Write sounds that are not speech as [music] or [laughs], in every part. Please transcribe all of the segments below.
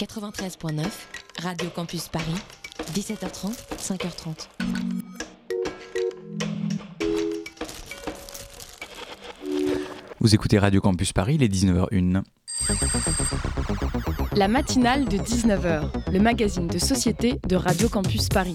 93.9, Radio Campus Paris, 17h30, 5h30. Vous écoutez Radio Campus Paris, il est 19h01. La matinale de 19h, le magazine de société de Radio Campus Paris.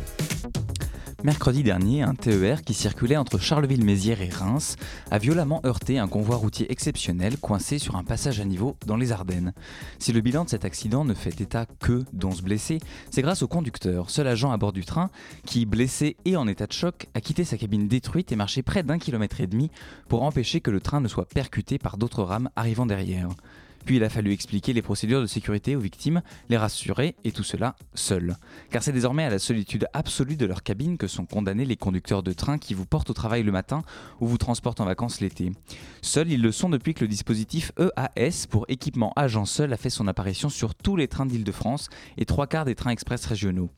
Mercredi dernier, un TER qui circulait entre Charleville-Mézières et Reims a violemment heurté un convoi routier exceptionnel coincé sur un passage à niveau dans les Ardennes. Si le bilan de cet accident ne fait état que d'11 blessés, c'est grâce au conducteur, seul agent à bord du train, qui, blessé et en état de choc, a quitté sa cabine détruite et marché près d'un kilomètre et demi pour empêcher que le train ne soit percuté par d'autres rames arrivant derrière. Puis il a fallu expliquer les procédures de sécurité aux victimes, les rassurer, et tout cela seul. Car c'est désormais à la solitude absolue de leur cabine que sont condamnés les conducteurs de train qui vous portent au travail le matin ou vous transportent en vacances l'été. Seuls ils le sont depuis que le dispositif EAS pour équipement agent seul a fait son apparition sur tous les trains d'Île-de-France et trois quarts des trains express régionaux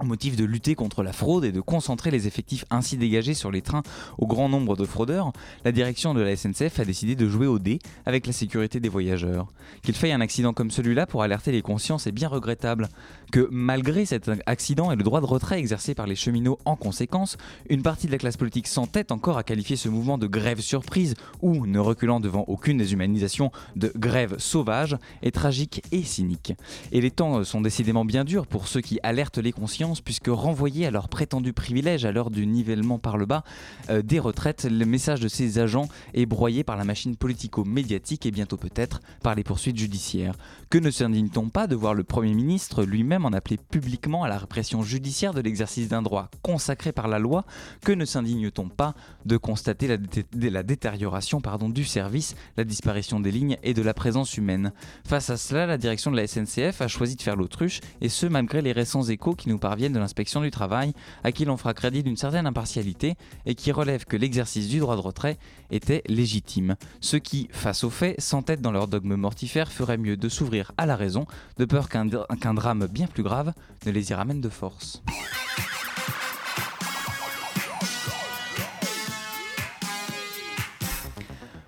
au motif de lutter contre la fraude et de concentrer les effectifs ainsi dégagés sur les trains au grand nombre de fraudeurs, la direction de la SNCF a décidé de jouer au dé avec la sécurité des voyageurs. Qu'il faille un accident comme celui-là pour alerter les consciences est bien regrettable. Que malgré cet accident et le droit de retrait exercé par les cheminots en conséquence, une partie de la classe politique s'entête encore à qualifier ce mouvement de grève surprise ou, ne reculant devant aucune déshumanisation, de grève sauvage, est tragique et cynique. Et les temps sont décidément bien durs pour ceux qui alertent les consciences puisque renvoyer à leur prétendu privilège à l'heure du nivellement par le bas euh, des retraites, le message de ces agents est broyé par la machine politico-médiatique et bientôt peut-être par les poursuites judiciaires. Que ne s'indigne-t-on pas de voir le Premier ministre lui-même en appeler publiquement à la répression judiciaire de l'exercice d'un droit consacré par la loi? Que ne s'indigne-t-on pas de constater la, détérioration du service, la disparition des lignes et de la présence humaine? Face à cela, la direction de la SNCF a choisi de faire l'autruche, et ce malgré les récents échos qui nous parviennent de l'inspection du travail, à qui l'on fera crédit d'une certaine impartialité et qui relève que l'exercice du droit de retrait était légitime. Ceux qui, face aux faits, s'entêtent dans leur dogme mortifère feraient mieux de s'ouvrir à la raison, de peur qu'un drame bien plus grave ne les y ramène de force.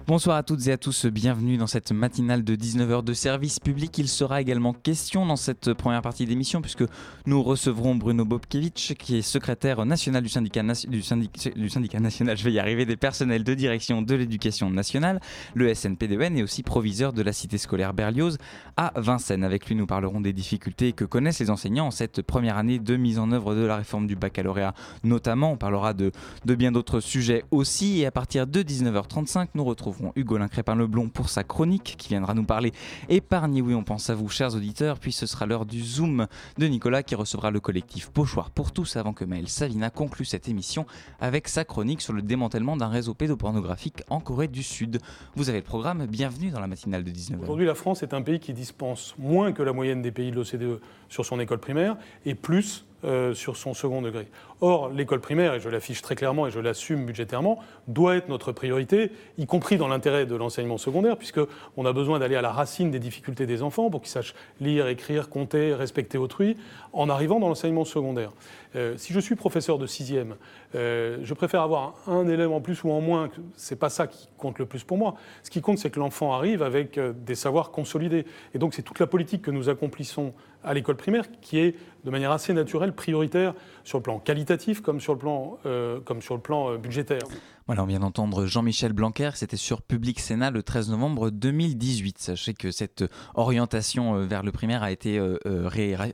Bonsoir à toutes et à tous, bienvenue dans cette matinale de 19h de service public. Il sera également question dans cette première partie d'émission puisque nous recevrons Bruno Bobkevich qui est secrétaire national du syndicat, national, je vais y arriver, des personnels de direction de l'éducation nationale, le SNPDN et aussi proviseur de la cité scolaire Berlioz à Vincennes. Avec lui, nous parlerons des difficultés que connaissent les enseignants en cette première année de mise en œuvre de la réforme du baccalauréat notamment. On parlera de, de bien d'autres sujets aussi et à partir de 19h35, nous retrouvons Hugo Crépin-Leblon pour sa chronique qui viendra nous parler épargne. Oui, on pense à vous, chers auditeurs. Puis ce sera l'heure du Zoom de Nicolas qui recevra le collectif Pochoir pour tous avant que Maël Savina conclue cette émission avec sa chronique sur le démantèlement d'un réseau pédopornographique en Corée du Sud. Vous avez le programme, bienvenue dans la matinale de 19h. Aujourd'hui, la France est un pays qui dispense moins que la moyenne des pays de l'OCDE sur son école primaire et plus euh, sur son second degré. Or, l'école primaire, et je l'affiche très clairement et je l'assume budgétairement, doit être notre priorité, y compris dans l'intérêt de l'enseignement secondaire, puisqu'on a besoin d'aller à la racine des difficultés des enfants pour qu'ils sachent lire, écrire, compter, respecter autrui, en arrivant dans l'enseignement secondaire. Euh, si je suis professeur de sixième, euh, je préfère avoir un élève en plus ou en moins. C'est pas ça qui compte le plus pour moi. Ce qui compte, c'est que l'enfant arrive avec des savoirs consolidés. Et donc, c'est toute la politique que nous accomplissons à l'école primaire qui est de manière assez naturelle prioritaire sur le plan qualitatif comme sur le plan, euh, comme sur le plan euh, budgétaire. Voilà, on vient d'entendre Jean-Michel Blanquer, c'était sur Public Sénat le 13 novembre 2018. Sachez que cette orientation euh, vers le primaire a été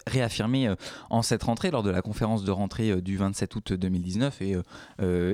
réaffirmée en cette rentrée lors de la conférence de rentrée du 27 août 2019 et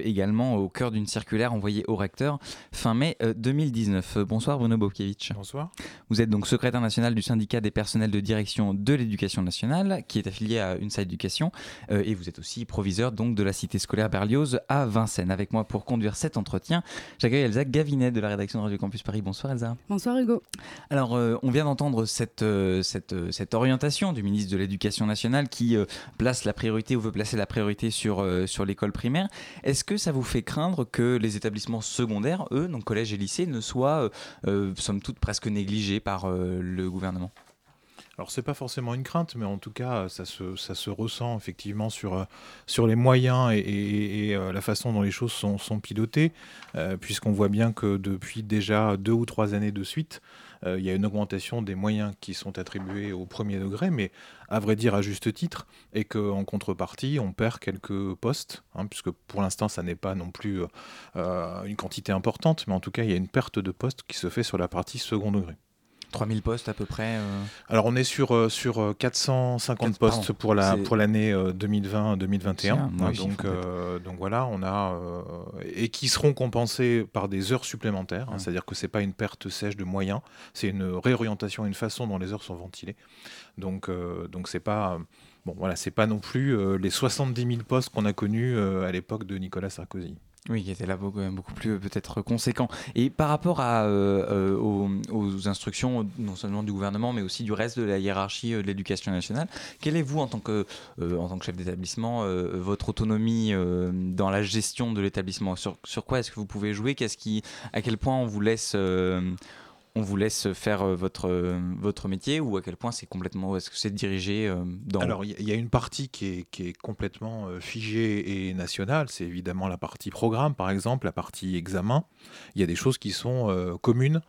également au cœur d'une circulaire envoyée au recteur fin mai 2019. Bonsoir Bruno Bobkiewicz. Bonsoir. Vous êtes donc secrétaire national du syndicat des personnels de direction de l'éducation nationale qui est affilié à UNSA Éducation et vous êtes aussi proviseur donc de la cité scolaire Berlioz à Vincennes. Avec moi pour conduire conduire cet entretien. J'accueille Elsa Gavinet de la rédaction de Radio Campus Paris. Bonsoir Elsa. Bonsoir Hugo. Alors, on vient d'entendre cette, cette, cette, orientation du ministre de l'Éducation nationale qui place la priorité ou veut placer la priorité sur, sur l'école primaire. Est-ce que ça vous fait craindre que les établissements secondaires, eux, donc collège et lycée, ne soient, somme toute, presque négligés par le gouvernement? Alors c'est pas forcément une crainte, mais en tout cas ça se, ça se ressent effectivement sur, euh, sur les moyens et, euh, la façon dont les choses sont, pilotées, euh, puisqu'on voit bien que depuis déjà deux ou trois années de suite, il y a une augmentation des moyens qui sont attribués au premier degré, mais à vrai dire à juste titre, et qu'en contrepartie, on perd quelques postes, hein, puisque pour l'instant, ça n'est pas non plus une quantité importante, mais en tout cas, il y a une perte de postes qui se fait sur la partie second degré. 3000 postes à peu près euh. Alors on est sur, euh, sur 450 euh, postes pour la pour l'année 2020-2021. donc, donc voilà, on a et qui seront compensés par des heures supplémentaires. Hein, c'est-à-dire que c'est pas une perte sèche de moyens, c'est une réorientation, une façon dont les heures sont ventilées. Donc donc c'est pas bon voilà, c'est pas non plus les 70 000 postes qu'on a connus à l'époque de Nicolas Sarkozy. Oui, qui était là beaucoup, beaucoup plus peut-être conséquent. Et par rapport à, euh, euh, aux, instructions, non seulement du gouvernement, mais aussi du reste de la hiérarchie euh, de l'éducation nationale, quelle est vous, en tant que, en tant que chef d'établissement, votre autonomie dans la gestion de l'établissement? Sur, sur, quoi est-ce que vous pouvez jouer? Qu'est-ce qui, À quel point on vous laisse on vous laisse faire euh, votre, euh, votre métier ou à quel point c'est complètement, est-ce que c'est dirigé euh, dans... Alors il y, a une partie qui est, qui est complètement figée et nationale, c'est évidemment la partie programme par exemple, la partie examen. Il y a des choses qui sont communes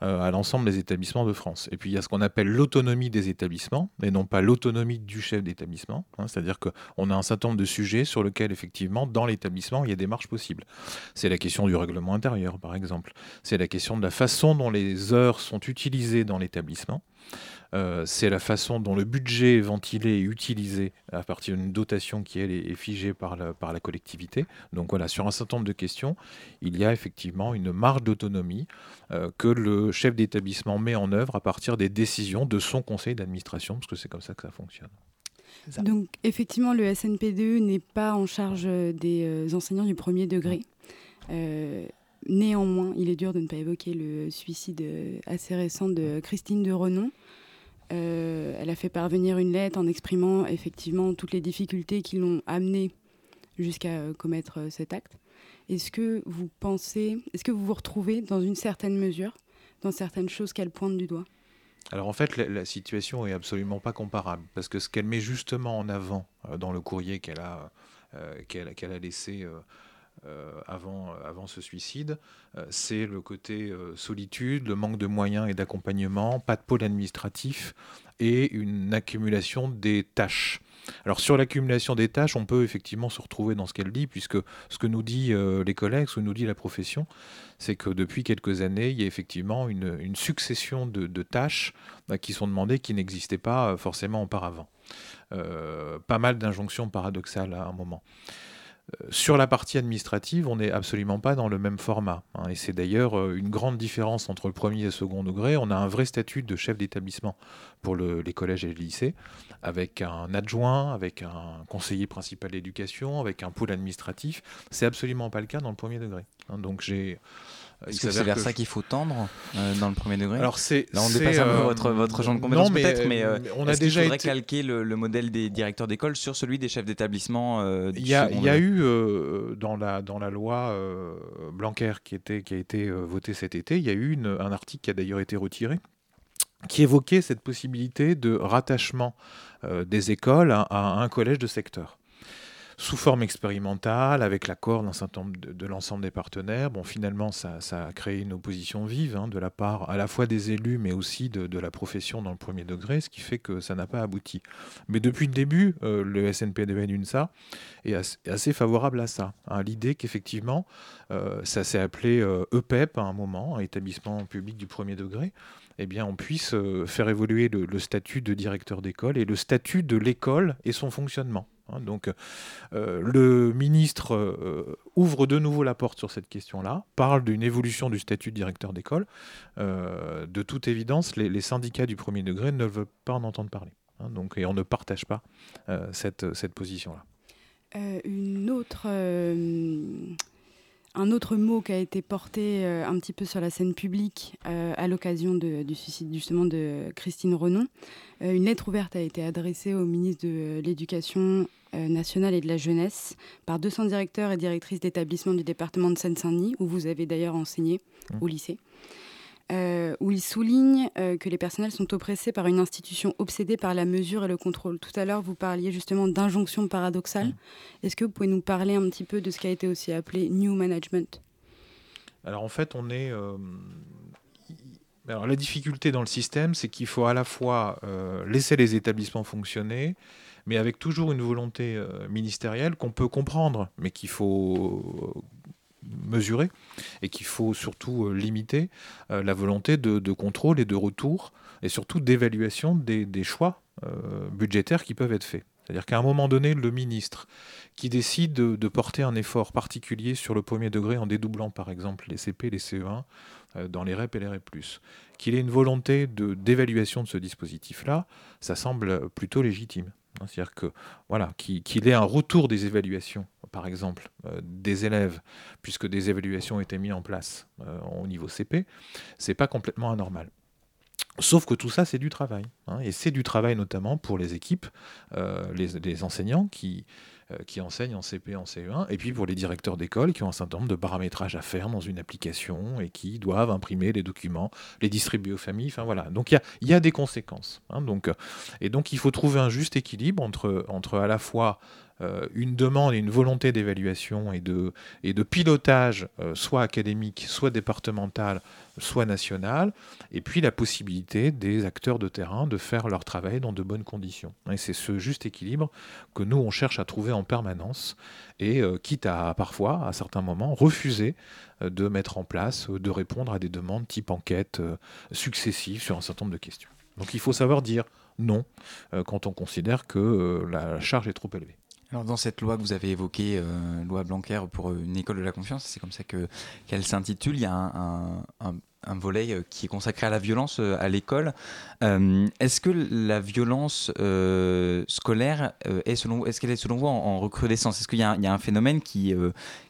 à l'ensemble des établissements de France. Et puis il y a ce qu'on appelle l'autonomie des établissements, et non pas l'autonomie du chef d'établissement. Hein. C'est-à-dire qu'on a un certain nombre de sujets sur lesquels, effectivement, dans l'établissement, il y a des marches possibles. C'est la question du règlement intérieur, par exemple. C'est la question de la façon dont les heures sont utilisées dans l'établissement. Euh, c'est la façon dont le budget est ventilé et utilisé à partir d'une dotation qui, elle, est figée par la, par la collectivité. Donc voilà, sur un certain nombre de questions, il y a effectivement une marge d'autonomie euh, que le chef d'établissement met en œuvre à partir des décisions de son conseil d'administration, parce que c'est comme ça que ça fonctionne. Donc effectivement, le SNPDE n'est pas en charge des euh, enseignants du premier degré. néanmoins, il est dur de ne pas évoquer le suicide assez récent de Christine de Renon, euh, elle a fait parvenir une lettre en exprimant effectivement toutes les difficultés qui l'ont amenée jusqu'à euh, commettre euh, cet acte. Est-ce que vous pensez, est-ce que vous vous retrouvez dans une certaine mesure dans certaines choses qu'elle pointe du doigt? Alors en fait, la, situation est absolument pas comparable parce que ce qu'elle met justement en avant dans le courrier qu'elle a, qu'elle, a laissé avant, euh, avant ce suicide, euh, c'est le côté solitude, le manque de moyens et d'accompagnement, pas de pôle administratif et une accumulation des tâches. Alors sur l'accumulation des tâches, on peut effectivement se retrouver dans ce qu'elle dit, puisque ce que nous dit les collègues, ce que nous dit la profession, c'est que depuis quelques années, il y a effectivement une, succession de, tâches qui sont demandées qui n'existaient pas forcément auparavant. pas mal d'injonctions paradoxales à un moment. Sur la partie administrative, on n'est absolument pas dans le même format. Hein, et c'est d'ailleurs euh, une grande différence entre le premier et le second degré. On a un vrai statut de chef d'établissement pour les collèges et les lycées, avec un adjoint, avec un conseiller principal d'éducation, avec un pôle administratif. C'est absolument pas le cas dans le premier degré. Hein, donc j'ai est-ce que c'est vers ça qu'il faut tendre euh, dans le premier degré? Alors c'est là on dépasse un peu euh, votre votre champ de compétences peut-être, mais, euh, on a déjà faudrait calquer le, modèle des directeurs d'école sur celui des chefs d'établissement. il y a, y a eu dans la dans la loi Blanquer qui était qui a été votée cet été, il y a eu un article qui a d'ailleurs été retiré qui évoquait cette possibilité de rattachement des écoles à un collège de secteur sous forme expérimentale, avec l'accord de, de l'ensemble des partenaires. Bon, finalement, ça, a créé une opposition vive hein, de la part à la fois des élus, mais aussi de, la profession dans le premier degré, ce qui fait que ça n'a pas abouti. Mais depuis le début, euh, le SNPDN UNSA est assez, favorable à ça, à l'idée qu'effectivement, euh, ça s'est appelé EPEP euh, e à un moment, établissement public du premier degré, eh bien, on puisse faire évoluer le statut de directeur d'école et le statut de l'école et son fonctionnement. Hein, donc euh, le ministre euh, ouvre de nouveau la porte sur cette question-là, parle d'une évolution du statut de directeur d'école. Euh, de toute évidence, les, syndicats du premier degré ne veulent pas en entendre parler. Hein, donc, et on ne partage pas cette, cette position-là. une autre un autre mot qui a été porté un petit peu sur la scène publique à l'occasion du suicide justement de Christine Renon. une lettre ouverte a été adressée au ministre de l'Éducation nationale et de la jeunesse par 200 directeurs et directrices d'établissements du département de Seine-Saint-Denis, où vous avez d'ailleurs enseigné mmh. au lycée. Euh, où il souligne euh, que les personnels sont oppressés par une institution obsédée par la mesure et le contrôle. Tout à l'heure, vous parliez justement d'injonction paradoxale. Est-ce que vous pouvez nous parler un petit peu de ce qui a été aussi appelé New Management? Alors en fait, on est... Euh, alors, la difficulté dans le système, c'est qu'il faut à la fois laisser les établissements fonctionner, mais avec toujours une volonté ministérielle qu'on peut comprendre, mais qu'il faut mesurer et qu'il faut surtout euh, limiter euh, la volonté de, contrôle et de retour et surtout d'évaluation des, choix euh, budgétaires qui peuvent être faits. C'est-à-dire qu'à un moment donné, le ministre qui décide de, porter un effort particulier sur le premier degré en dédoublant par exemple les CP, les CE1 dans les REP et les REP+, qu'il ait une volonté d'évaluation de, ce dispositif-là, ça semble plutôt légitime. C'est-à-dire que voilà, qu'il ait un retour des évaluations, par exemple, euh, des élèves, puisque des évaluations étaient mises en place euh, au niveau CP, c'est pas complètement anormal. Sauf que tout ça, c'est du travail. Hein, et c'est du travail notamment pour les équipes, euh, les, enseignants qui, enseignent en CP, en CE1, et puis pour les directeurs d'école qui ont un certain nombre de paramétrages à faire dans une application et qui doivent imprimer les documents, les distribuer aux familles. Enfin voilà. Donc il y a, des conséquences. Hein, donc, et donc il faut trouver un juste équilibre entre, à la fois une demande et une volonté d'évaluation et de, et de pilotage, euh, soit académique, soit départemental, soit national, et puis la possibilité des acteurs de terrain de faire leur travail dans de bonnes conditions. Et c'est ce juste équilibre que nous, on cherche à trouver en permanence, et euh, quitte à parfois, à certains moments, refuser de mettre en place, de répondre à des demandes type enquête successives sur un certain nombre de questions. Donc il faut savoir dire non quand on considère que la charge est trop élevée. Alors dans cette loi que vous avez évoquée, euh, loi Blanquer pour une école de la confiance, c'est comme ça que qu'elle s'intitule. Il y a un, volet euh, qui est consacré à la violence euh, à l'école. est-ce que la violence scolaire est selon est-ce est selon vous en, recrudescence? Est-ce qu'il y, a un phénomène qui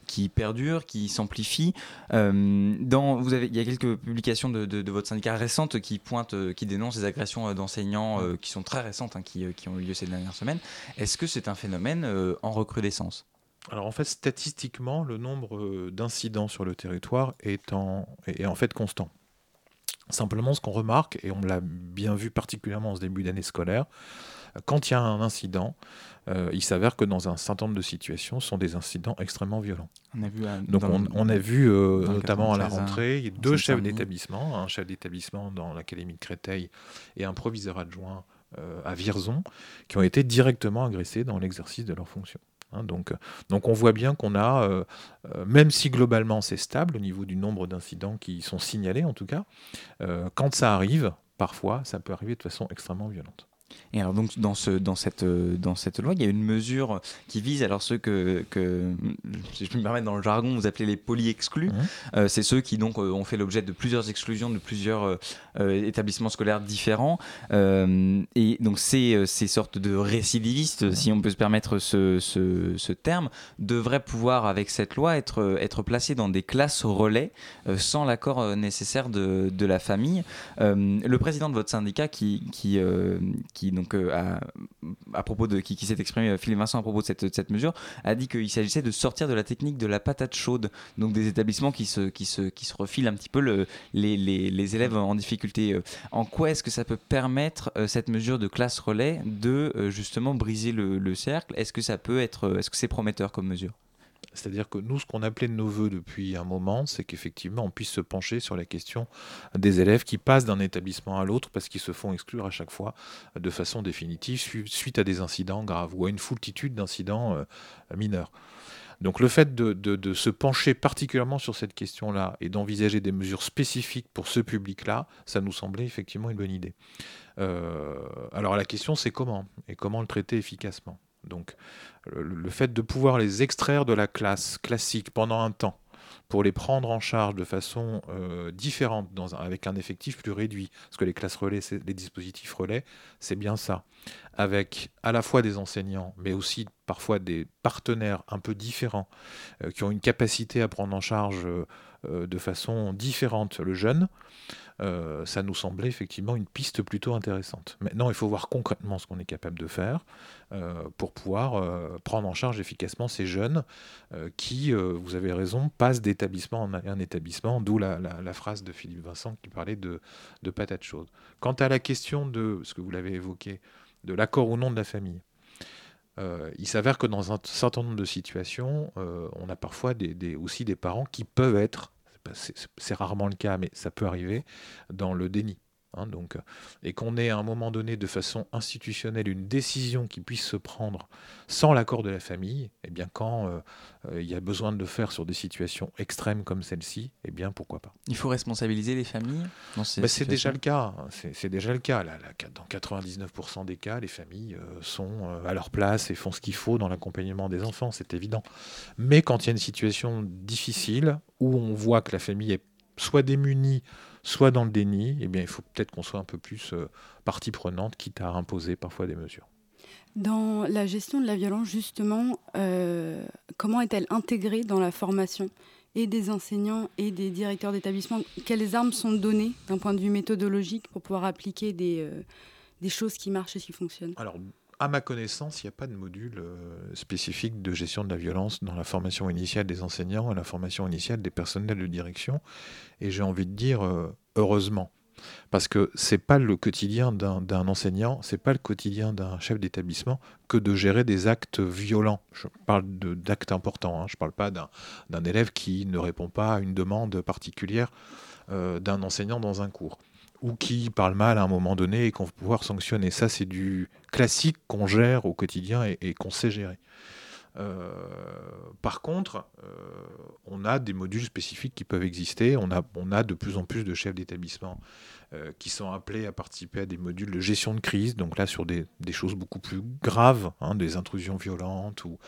qui perdure, qui s'amplifie? Euh, dans, il y a quelques publications de, votre syndicat récentes qui pointent, euh, qui dénoncent des agressions euh, d'enseignants qui sont très récentes, hein, qui, qui, ont eu lieu ces dernières semaines. Est-ce que c'est un phénomène en recrudescence? Alors en fait, statistiquement, le nombre d'incidents sur le territoire est en, est en fait constant. Simplement, ce qu'on remarque, et on l'a bien vu particulièrement en ce début d'année scolaire, quand il y a un incident, euh, il s'avère que dans un certain nombre de situations, ce sont des incidents extrêmement violents. On a vu, euh, Donc on, a vu euh, notamment à la rentrée, deux chefs d'établissement, un chef d'établissement dans l'Académie de Créteil et un proviseur adjoint à Vierzon, qui ont été directement agressés dans l'exercice de leurs fonctions. Hein. donc, donc on voit bien qu'on a, même si globalement c'est stable au niveau du nombre d'incidents qui sont signalés en tout cas, quand ça arrive, parfois ça peut arriver de façon extrêmement violente. Et alors donc dans, ce, dans, cette, dans cette loi, il y a une mesure qui vise alors ceux que, que si je peux me permettre dans le jargon, vous appelez les poly-exclus. Mmh. Euh, c'est ceux qui donc euh, ont fait l'objet de plusieurs exclusions de plusieurs euh, établissements scolaires différents. et donc ces, ces sortes de récidivistes, mmh. si on peut se permettre ce, ce, ce, terme, devraient pouvoir avec cette loi être, être placés dans des classes relais sans l'accord nécessaire de, de, la famille. le président de votre syndicat qui, qui qui donc euh, à, propos de qui, s'est exprimé euh, Philippe Vincent à propos de cette, cette mesure a dit qu'il s'agissait de sortir de la technique de la patate chaude. Donc des établissements qui se qui se qui se refilent un petit peu le, les, les, les, élèves en difficulté. Euh. en quoi est-ce que ça peut permettre cette mesure de classe relais de justement briser le, le cercle? Est-ce que ça peut être est-ce que c'est prometteur comme mesure? C'est-à-dire que nous, ce qu'on appelait de nos voeux depuis un moment, c'est qu'effectivement, on puisse se pencher sur la question des élèves qui passent d'un établissement à l'autre parce qu'ils se font exclure à chaque fois de façon définitive suite à des incidents graves ou à une foultitude d'incidents euh, mineurs. Donc le fait de, se pencher particulièrement sur cette question-là et d'envisager des mesures spécifiques pour ce public-là, ça nous semblait effectivement une bonne idée. Euh, alors la question c'est comment et comment le traiter efficacement? Donc le, fait de pouvoir les extraire de la classe classique pendant un temps, pour les prendre en charge de façon euh, différente, avec un effectif plus réduit, parce que les classes relais, les dispositifs relais, c'est bien ça, avec à la fois des enseignants, mais aussi parfois des partenaires un peu différents, euh, qui ont une capacité à prendre en charge euh, de façon différente le jeune, euh, ça nous semblait effectivement une piste plutôt intéressante. Maintenant, il faut voir concrètement ce qu'on est capable de faire euh, pour pouvoir prendre en charge efficacement ces jeunes qui, vous avez raison, passent d'établissement en établissement, d'où la, phrase de Philippe Vincent qui parlait de, de patates chaudes. Quant à la question de ce que vous l'avez évoqué, de l'accord ou non de la famille, il s'avère que dans un certain nombre de situations, on a parfois aussi des parents qui peuvent être c'est rarement le cas, mais ça peut arriver, dans le déni. Hein, donc, et qu'on ait à un moment donné de façon institutionnelle une décision qui puisse se prendre sans l'accord de la famille, eh bien quand euh, euh, il y a besoin de le faire sur des situations extrêmes comme celle-ci, eh bien pourquoi pas. Il faut responsabiliser les familles bah, C'est déjà le cas. Hein. C'est déjà le cas. dans 99% des cas, les familles euh, sont à leur place et font ce qu'il faut dans l'accompagnement des enfants, c'est évident. Mais quand il y a une situation difficile où on voit que la famille est soit démunie, soit dans le déni, eh bien, il faut peut-être qu'on soit un peu plus euh, partie prenante, quitte à imposer parfois des mesures. Dans la gestion de la violence, justement, euh, comment est-elle intégrée dans la formation et des enseignants et des directeurs d'établissement? Quelles armes sont données d'un point de vue méthodologique pour pouvoir appliquer des, euh, des choses qui marchent et qui fonctionnent? Alors, à ma connaissance, il n'y a pas de module spécifique de gestion de la violence dans la formation initiale des enseignants et la formation initiale des personnels de direction. Et j'ai envie de dire heureusement. Parce que c'est pas le quotidien d'un enseignant, c'est pas le quotidien d'un chef d'établissement que de gérer des actes violents. Je parle d'actes importants, hein. je ne parle pas d'un élève qui ne répond pas à une demande particulière euh, d'un enseignant dans un cours ou qui parle mal à un moment donné et qu'on va pouvoir sanctionner. Ça, c'est du classique qu'on gère au quotidien et qu'on sait gérer. Euh, par contre, euh, on a des modules spécifiques qui peuvent exister. On a, on a de plus en plus de chefs d'établissement euh, qui sont appelés à participer à des modules de gestion de crise, donc là sur des, choses beaucoup plus graves, hein, des intrusions violentes ou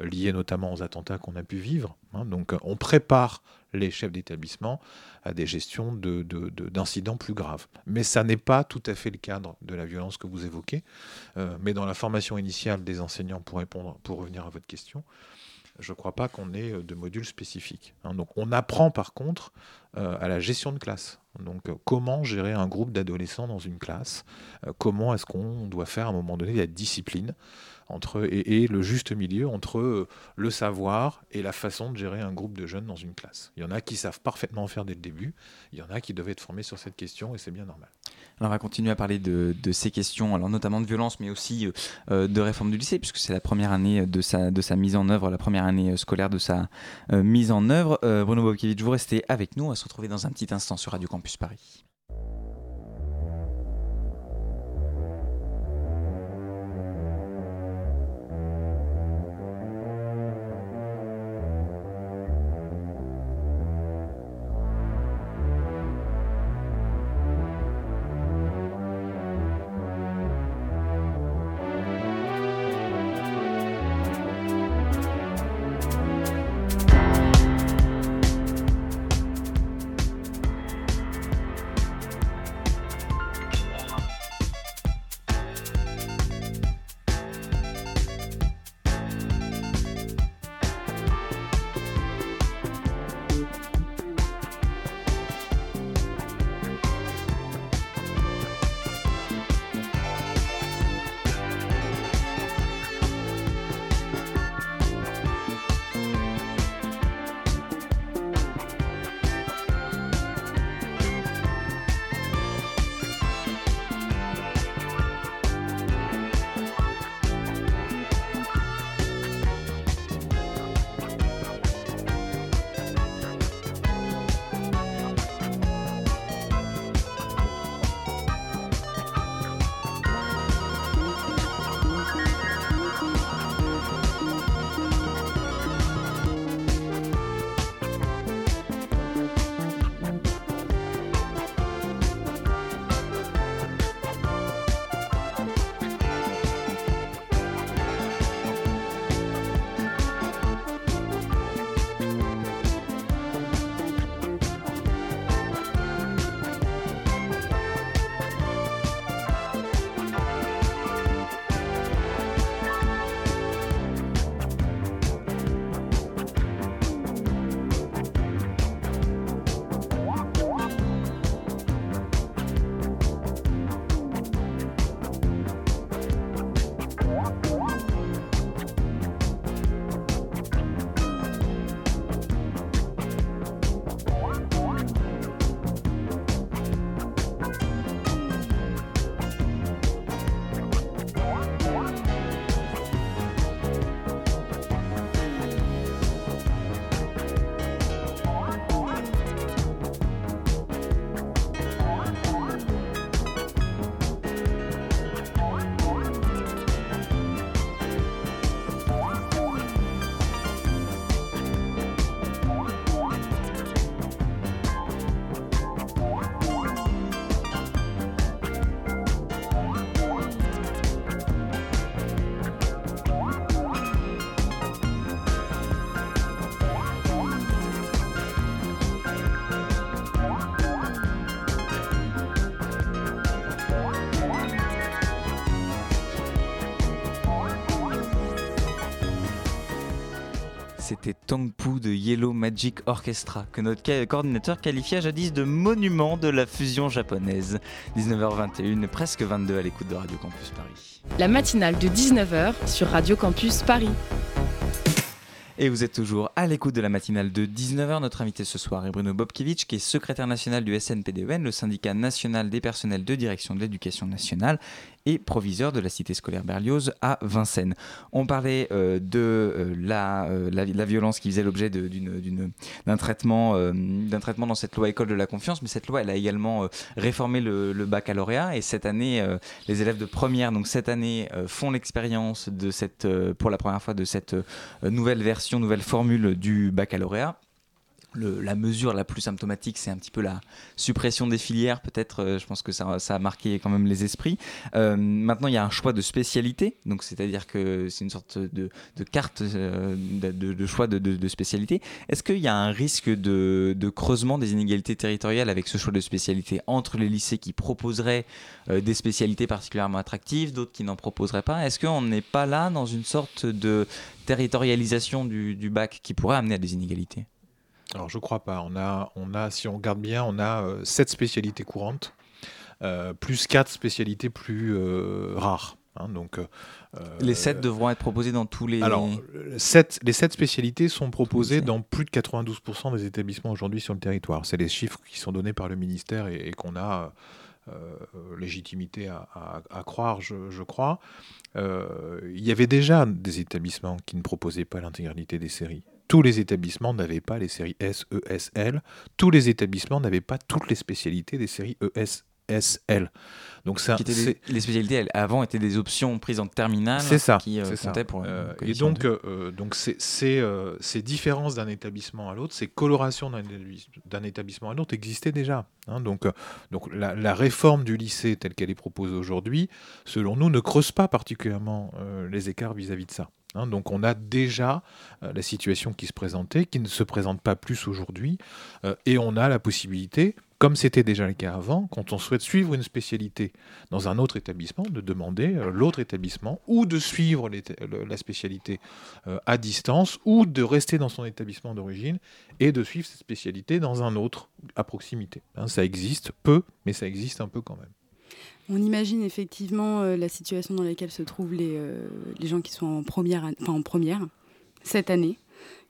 euh, liées notamment aux attentats qu'on a pu vivre. Hein. donc on prépare les chefs d'établissement à des gestions d'incidents de, plus graves. Mais ça n'est pas tout à fait le cadre de la violence que vous évoquez. Euh, mais dans la formation initiale des enseignants, pour répondre, pour revenir à votre question, je ne crois pas qu'on ait de module spécifique. Hein. on apprend par contre à la gestion de classe. Donc, euh, comment gérer un groupe d'adolescents dans une classe? Euh, Comment est-ce qu'on doit faire à un moment donné la discipline? Entre, et, le juste milieu entre euh, le savoir et la façon de gérer un groupe de jeunes dans une classe Il y en a qui savent parfaitement faire dès le début, il y en a qui doivent être formés sur cette question et c'est bien normal. Alors on va continuer à parler de, ces questions, alors notamment de violence, mais aussi de réforme du lycée, puisque c'est la première année de sa, de sa mise en œuvre, la première année scolaire de sa mise en œuvre. Bruno Bobkiewicz, vous restez avec nous, on va se retrouver dans un petit instant sur Radio Campus Paris. De Yellow Magic Orchestra, que notre coordinateur qualifia jadis de monument de la fusion japonaise. 19h21, presque 22 à l'écoute de Radio Campus Paris. La matinale de 19h sur Radio Campus Paris. Et vous êtes toujours à l'écoute de la matinale de 19h. Notre invité ce soir est Bruno Bobkiewicz, qui est secrétaire national du SNPDEN, le syndicat national des personnels de direction de l'éducation nationale, et proviseur de la cité scolaire Berlioz à Vincennes. On parlait euh, de euh, euh, la, violence qui faisait l'objet d'un traitement, traitement dans cette loi école de la confiance, mais cette loi, elle a également réformé le, le, baccalauréat. Et cette année, les élèves de première, donc cette année, font l'expérience pour la première fois de cette nouvelle version, nouvelle formule du baccalauréat la mesure la plus symptomatique, c'est un petit peu la suppression des filières. Peut-être, euh, je pense que ça, a marqué quand même les esprits. Euh, maintenant, il y a un choix de spécialité, donc c'est-à-dire que c'est une sorte de, carte euh, de, choix de, spécialité. Est-ce qu'il y a un risque de, creusement des inégalités territoriales avec ce choix de spécialité entre les lycées qui proposeraient des spécialités particulièrement attractives, d'autres qui n'en proposeraient pas? Est-ce qu'on n'est pas là dans une sorte de territorialisation du bac qui pourrait amener à des inégalités? Alors je crois pas. On a, on a, si on regarde bien, on a euh, sept spécialités courantes, euh, plus quatre spécialités plus euh, rares. Hein. donc, les sept devront être proposées dans tous les. Alors, les sept spécialités sont proposées dans plus de 92% des établissements aujourd'hui sur le territoire. C'est les chiffres qui sont donnés par le ministère et, qu'on a légitimité à, croire, je, je crois. il y avait déjà des établissements qui ne proposaient pas l'intégralité des séries tous les établissements n'avaient pas les séries S, E, S, L. Tous les établissements n'avaient pas toutes les spécialités des séries E, S, S, L. Donc ça, les spécialités avant étaient des options prises en terminale. C'est ça. Qui euh, comptaient pour. Euh, et donc, euh, donc ces, différences d'un établissement à l'autre, ces colorations d'un établissement à l'autre existaient déjà. Hein. donc, donc la, la, réforme du lycée telle qu'elle est proposée aujourd'hui, selon nous, ne creuse pas particulièrement les écarts vis-à-vis de ça. Hein, donc on a déjà euh, la situation qui se présentait, qui ne se présente pas plus aujourd'hui, euh, et on a la possibilité, comme c'était déjà le cas avant, quand on souhaite suivre une spécialité dans un autre établissement, de demander euh, l'autre établissement ou de suivre la spécialité à distance ou de rester dans son établissement d'origine et de suivre cette spécialité dans un autre à proximité. Hein, ça existe peu, mais ça existe un peu quand même. On imagine effectivement euh, la situation dans laquelle se trouvent les, euh, les gens qui sont en première, en première cette année,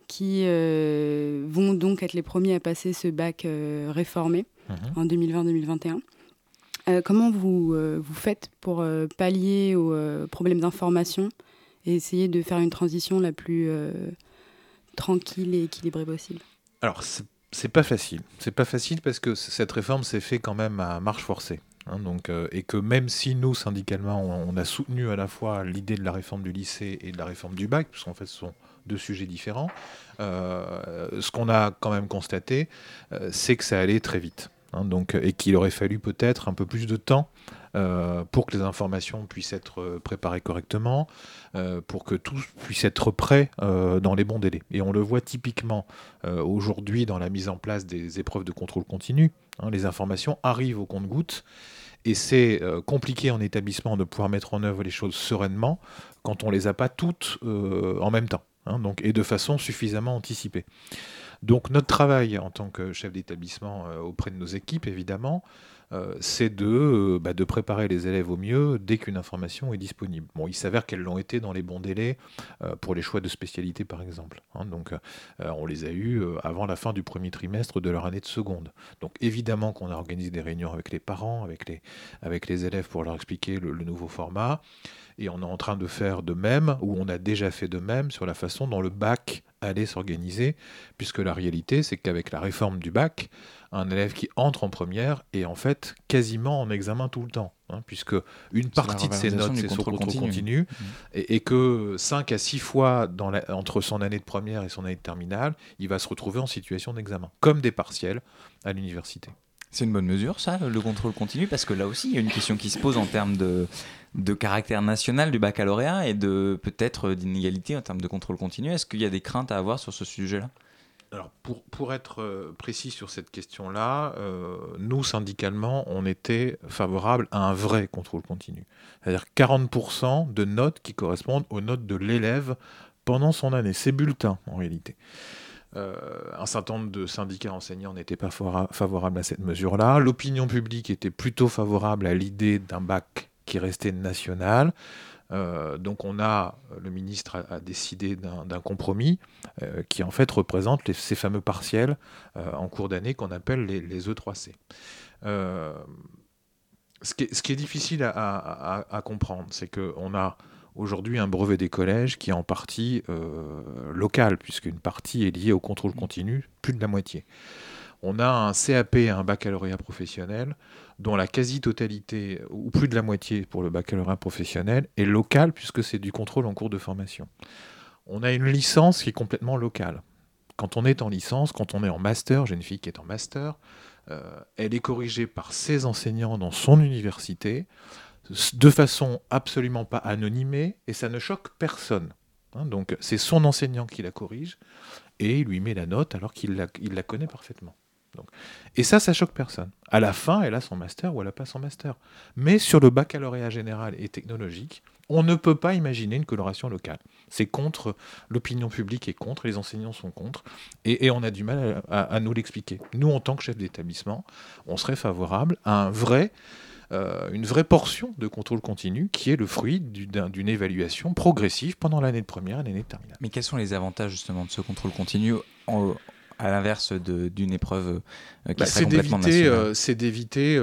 qui euh, vont donc être les premiers à passer ce bac réformé mhm. en 2020-2021. comment vous, vous faites pour pallier aux problèmes d'information et essayer de faire une transition la plus tranquille et équilibrée possible? Alors, c'est pas facile. C'est pas facile parce que cette réforme s'est faite quand même à marche forcée. Hein, donc, euh, et que même si nous, syndicalement, on, a soutenu à la fois l'idée de la réforme du lycée et de la réforme du bac, puisqu'en fait ce sont deux sujets différents, euh, ce qu'on a quand même constaté, euh, c'est que ça allait très vite. Hein, donc, et qu'il aurait fallu peut-être un peu plus de temps pour que les informations puissent être préparées correctement, pour que tout puisse être prêt dans les bons délais. Et on le voit typiquement aujourd'hui dans la mise en place des épreuves de contrôle continu. Hein, les informations arrivent au compte-gouttes et c'est euh, compliqué en établissement de pouvoir mettre en œuvre les choses sereinement quand on les a pas toutes euh, en même temps, hein, et de façon suffisamment anticipée. Donc notre travail en tant que chef d'établissement euh, auprès de nos équipes, évidemment, c'est de, euh, bah, de préparer les élèves au mieux dès qu'une information est disponible. Bon, il s'avère qu'elles l'ont été dans les bons délais euh, pour les choix de spécialité, par exemple. Hein. donc, on les a eus avant la fin du premier trimestre de leur année de seconde. Donc, évidemment qu'on a organisé des réunions avec les parents, avec les, élèves pour leur expliquer le nouveau format. Et on est en train de faire de même, ou on a déjà fait de même, sur la façon dont le bac allait s'organiser, puisque la réalité, c'est qu'avec la réforme du bac, un élève qui entre en première est en fait quasiment en examen tout le temps, hein, puisque une partie de ses notes, c'est son contrôle continu, mmh. et, que 5 à 6 fois dans entre son année de première et son année de terminale, il va se retrouver en situation d'examen, comme des partiels à l'université. C'est une bonne mesure, ça, le contrôle continu, parce que là aussi, il y a une question qui se pose en termes de, caractère national du baccalauréat et de peut-être d'inégalité en termes de contrôle continu. Est-ce qu'il y a des craintes à avoir sur ce sujet-là? Alors pour, pour, être euh, précis sur cette question-là, euh, nous, syndicalement, on était favorable à un vrai contrôle continu. C'est-à-dire 40% de notes qui correspondent aux notes de l'élève pendant son année. C'est bulletin, en réalité. Euh, un certain nombre de syndicats enseignants n'étaient pas favorables à cette mesure-là. L'opinion publique était plutôt favorable à l'idée d'un bac qui restait national. Euh, donc on a, le ministre a, décidé d'un compromis euh, qui en fait représente ces fameux partiels en cours d'année qu'on appelle les, E3C. Ce qui, est, ce, qui est, difficile à, à comprendre, c'est qu'on a aujourd'hui un brevet des collèges qui est en partie euh, local, puisqu'une partie est liée au contrôle continu, plus de la moitié. On a un CAP, un baccalauréat professionnel, dont la quasi-totalité, ou plus de la moitié pour le baccalauréat professionnel, est local, puisque c'est du contrôle en cours de formation. On a une licence qui est complètement locale. Quand on est en licence, quand on est en master, j'ai une fille qui est en master, euh, elle est corrigée par ses enseignants dans son université de façon absolument pas anonymée et ça ne choque personne. Hein. donc c'est son enseignant qui la corrige et il lui met la note alors qu'il la, connaît parfaitement. Donc, et ça, ça choque personne. À la fin, elle a son master ou elle n'a pas son master. Mais sur le baccalauréat général et technologique, on ne peut pas imaginer une coloration locale. C'est contre, l'opinion publique est contre, les enseignants sont contre, et, on a du mal à, à nous l'expliquer. Nous, en tant que chef d'établissement, on serait favorable à un vrai euh, une vraie portion de contrôle continu qui est le fruit d'une évaluation progressive pendant l'année de première et l'année de terminale. Mais quels sont les avantages justement de ce contrôle continu à l'inverse d'une épreuve euh, qui bah, serait complètement nationale? euh, C'est d'éviter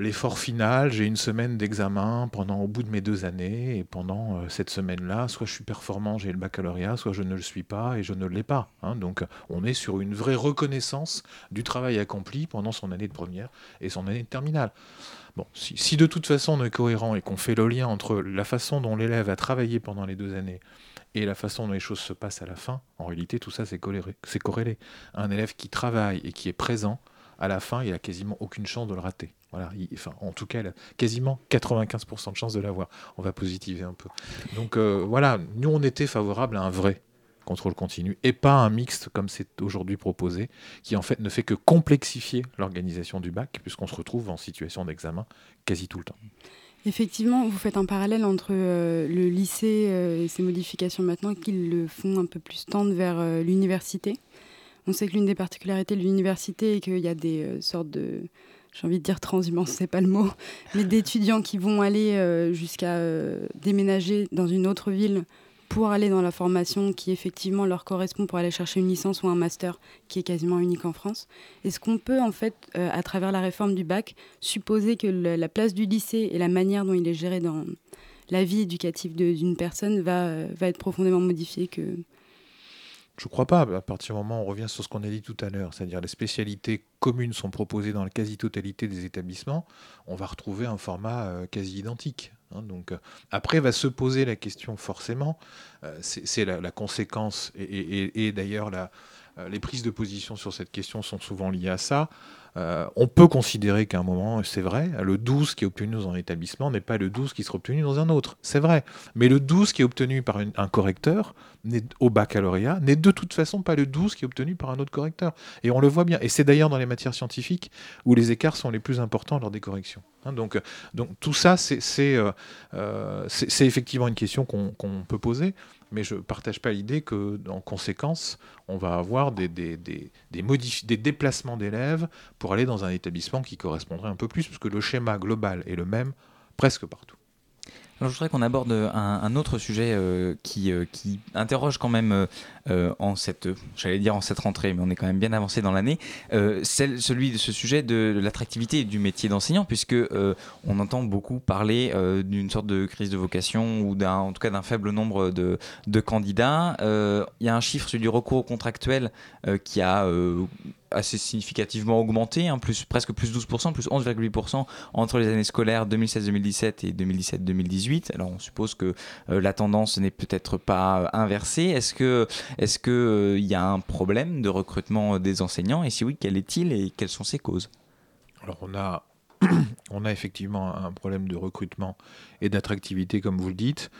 l'effort final. J'ai une semaine d'examen pendant au bout de mes deux années et pendant cette semaine-là, soit je suis performant, j'ai le baccalauréat, soit je ne le suis pas et je ne l'ai pas. Hein. Donc on est sur une vraie reconnaissance du travail accompli pendant son année de première et son année de terminale. Bon, si, de toute façon on est cohérent et qu'on fait le lien entre la façon dont l'élève a travaillé pendant les deux années et la façon dont les choses se passent à la fin, en réalité tout ça c'est corrélé. Un élève qui travaille et qui est présent, à la fin, il a quasiment aucune chance de le rater. Voilà, enfin, en tout cas, il a quasiment 95% de chance de l'avoir. On va positiver un peu. Donc euh, voilà, nous on était favorable à un vrai contrôle continu, et pas un mixte comme c'est aujourd'hui proposé, qui en fait ne fait que complexifier l'organisation du bac, puisqu'on se retrouve en situation d'examen quasi tout le temps. Effectivement, vous faites un parallèle entre euh, le lycée euh, et ses modifications maintenant qui le font un peu plus tendre vers euh, l'université. On sait que l'une des particularités de l'université est qu'il y a des sortes de, j'ai envie de dire transhumance, c'est pas le mot, mais d'étudiants qui vont aller jusqu'à déménager dans une autre ville pour aller dans la formation qui effectivement leur correspond pour aller chercher une licence ou un master qui est quasiment unique en France. Est-ce qu'on peut en fait, euh, à travers la réforme du bac, supposer que la place du lycée et la manière dont il est géré dans la vie éducative d'une personne va, euh, va être profondément modifiée. Je ne crois pas. À partir du moment où on revient sur ce qu'on a dit tout à l'heure, c'est-à-dire les spécialités communes sont proposées dans la quasi-totalité des établissements, on va retrouver un format euh, quasi identique. Hein, donc, euh, après va se poser la question forcément, euh, c'est la, conséquence, et, d'ailleurs euh, les prises de position sur cette question sont souvent liées à ça. On peut considérer qu'à un moment, c'est vrai, le 12 qui est obtenu dans un établissement n'est pas le 12 qui sera obtenu dans un autre. C'est vrai. Mais le 12 qui est obtenu par un correcteur au baccalauréat n'est de toute façon pas le 12 qui est obtenu par un autre correcteur. Et on le voit bien. Et c'est d'ailleurs dans les matières scientifiques où les écarts sont les plus importants lors des corrections. Hein, donc, tout ça, c'est euh, euh, effectivement une question qu'on peut poser mais je ne partage pas l'idée que, en conséquence, on va avoir des, des déplacements d'élèves pour aller dans un établissement qui correspondrait un peu plus, parce que le schéma global est le même presque partout je voudrais qu'on aborde un, autre sujet euh, qui, euh, qui, interroge quand même euh, en cette, j'allais dire en cette rentrée, mais on est quand même bien avancé dans l'année, celui de ce sujet de, l'attractivité du métier d'enseignant, puisque on entend beaucoup parler d'une sorte de crise de vocation ou d'un, en tout cas d'un faible nombre de, de candidats. Il y a un chiffre celui du recours contractuel qui a assez significativement augmenté, hein, plus, presque plus 12%, plus 11,8% entre les années scolaires 2016-2017 et 2017-2018. Alors on suppose que euh, la tendance n'est peut-être pas inversée. Est-ce que que euh, y a un problème de recrutement des enseignants? Et si oui, quel est-il et quelles sont ses causes? Alors on a [coughs] on a effectivement un problème de recrutement et d'attractivité, comme vous le dites.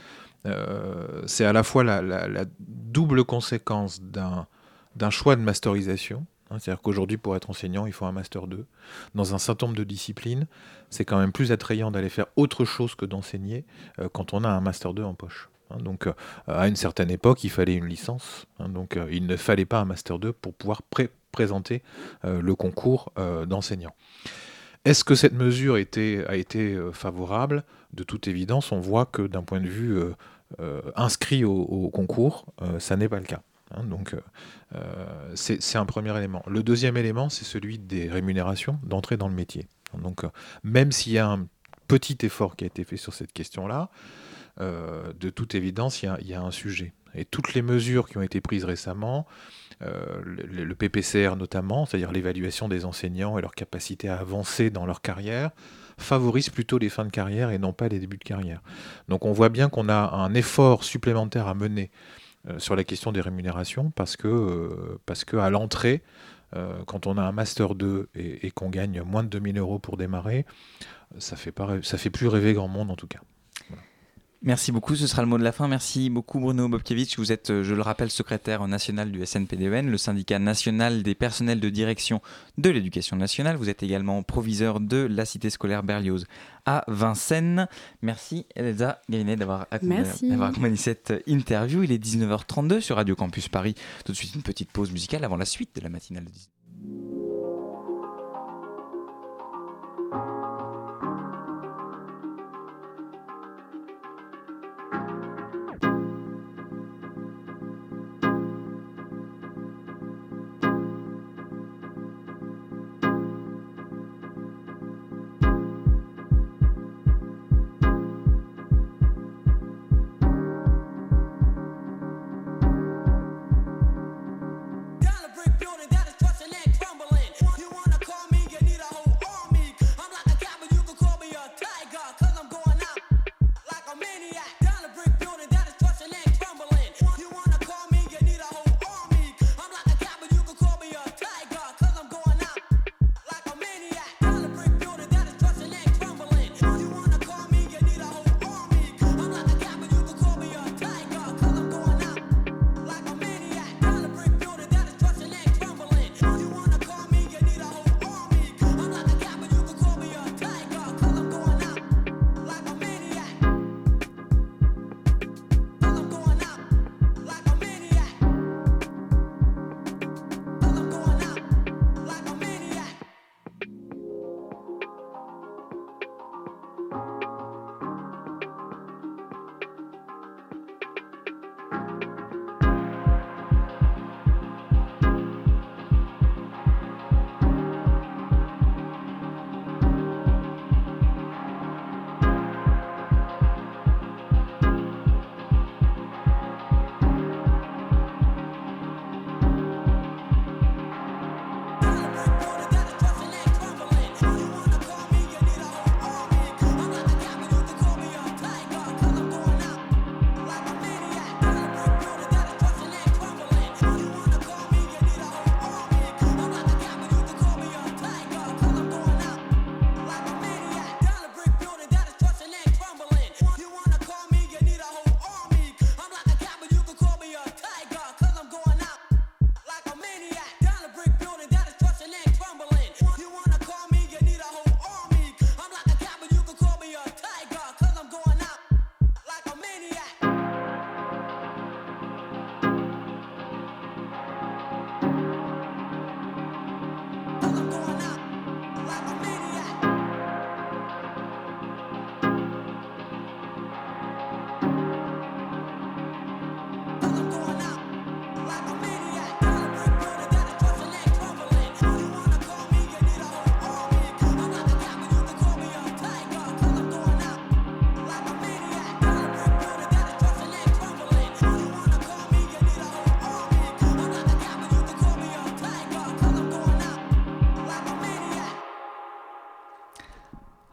Euh, c'est à la fois la, la double conséquence d'un choix de masterisation Hein, c'est-à-dire qu'aujourd'hui, pour être enseignant, il faut un master 2. Dans un certain nombre de disciplines, c'est quand même plus attrayant d'aller faire autre chose que d'enseigner euh, quand on a un master 2 en poche. Hein. donc, à une certaine époque, il fallait une licence. Hein. donc, il ne fallait pas un Master 2 pour pouvoir présenter le concours d'enseignant. Est-ce que cette mesure a été favorable? De toute évidence, on voit que d'un point de vue inscrit au, concours, ça n'est pas le cas. Hein. donc, c'est un premier élément. Le deuxième élément, c'est celui des rémunérations d'entrée dans le métier. Donc, même s'il y a un petit effort qui a été fait sur cette question-là, euh, de toute évidence, il y, a, un sujet. Et toutes les mesures qui ont été prises récemment, euh, le, PPCR notamment, c'est-à-dire l'évaluation des enseignants et leur capacité à avancer dans leur carrière, favorisent plutôt les fins de carrière et non pas les débuts de carrière. Donc on voit bien qu'on a un effort supplémentaire à mener euh, sur la question des rémunérations parce que, parce que à l'entrée, quand on a un master 2 et, qu'on gagne moins de 2000 euros pour démarrer, ça fait, pas, ça fait plus rêver grand monde en tout cas. Merci beaucoup, ce sera le mot de la fin. Merci beaucoup Bruno Bobkevich. Vous êtes, euh, je le rappelle, secrétaire national du SNPDEN, e le syndicat national des personnels de direction de l'éducation nationale. Vous êtes également proviseur de la cité scolaire Berlioz à Vincennes. Merci Elsa Guérinet d'avoir accompagné cette interview. Il est 19h32 sur Radio Campus Paris. Tout de suite une petite pause musicale avant la suite de la matinale de 19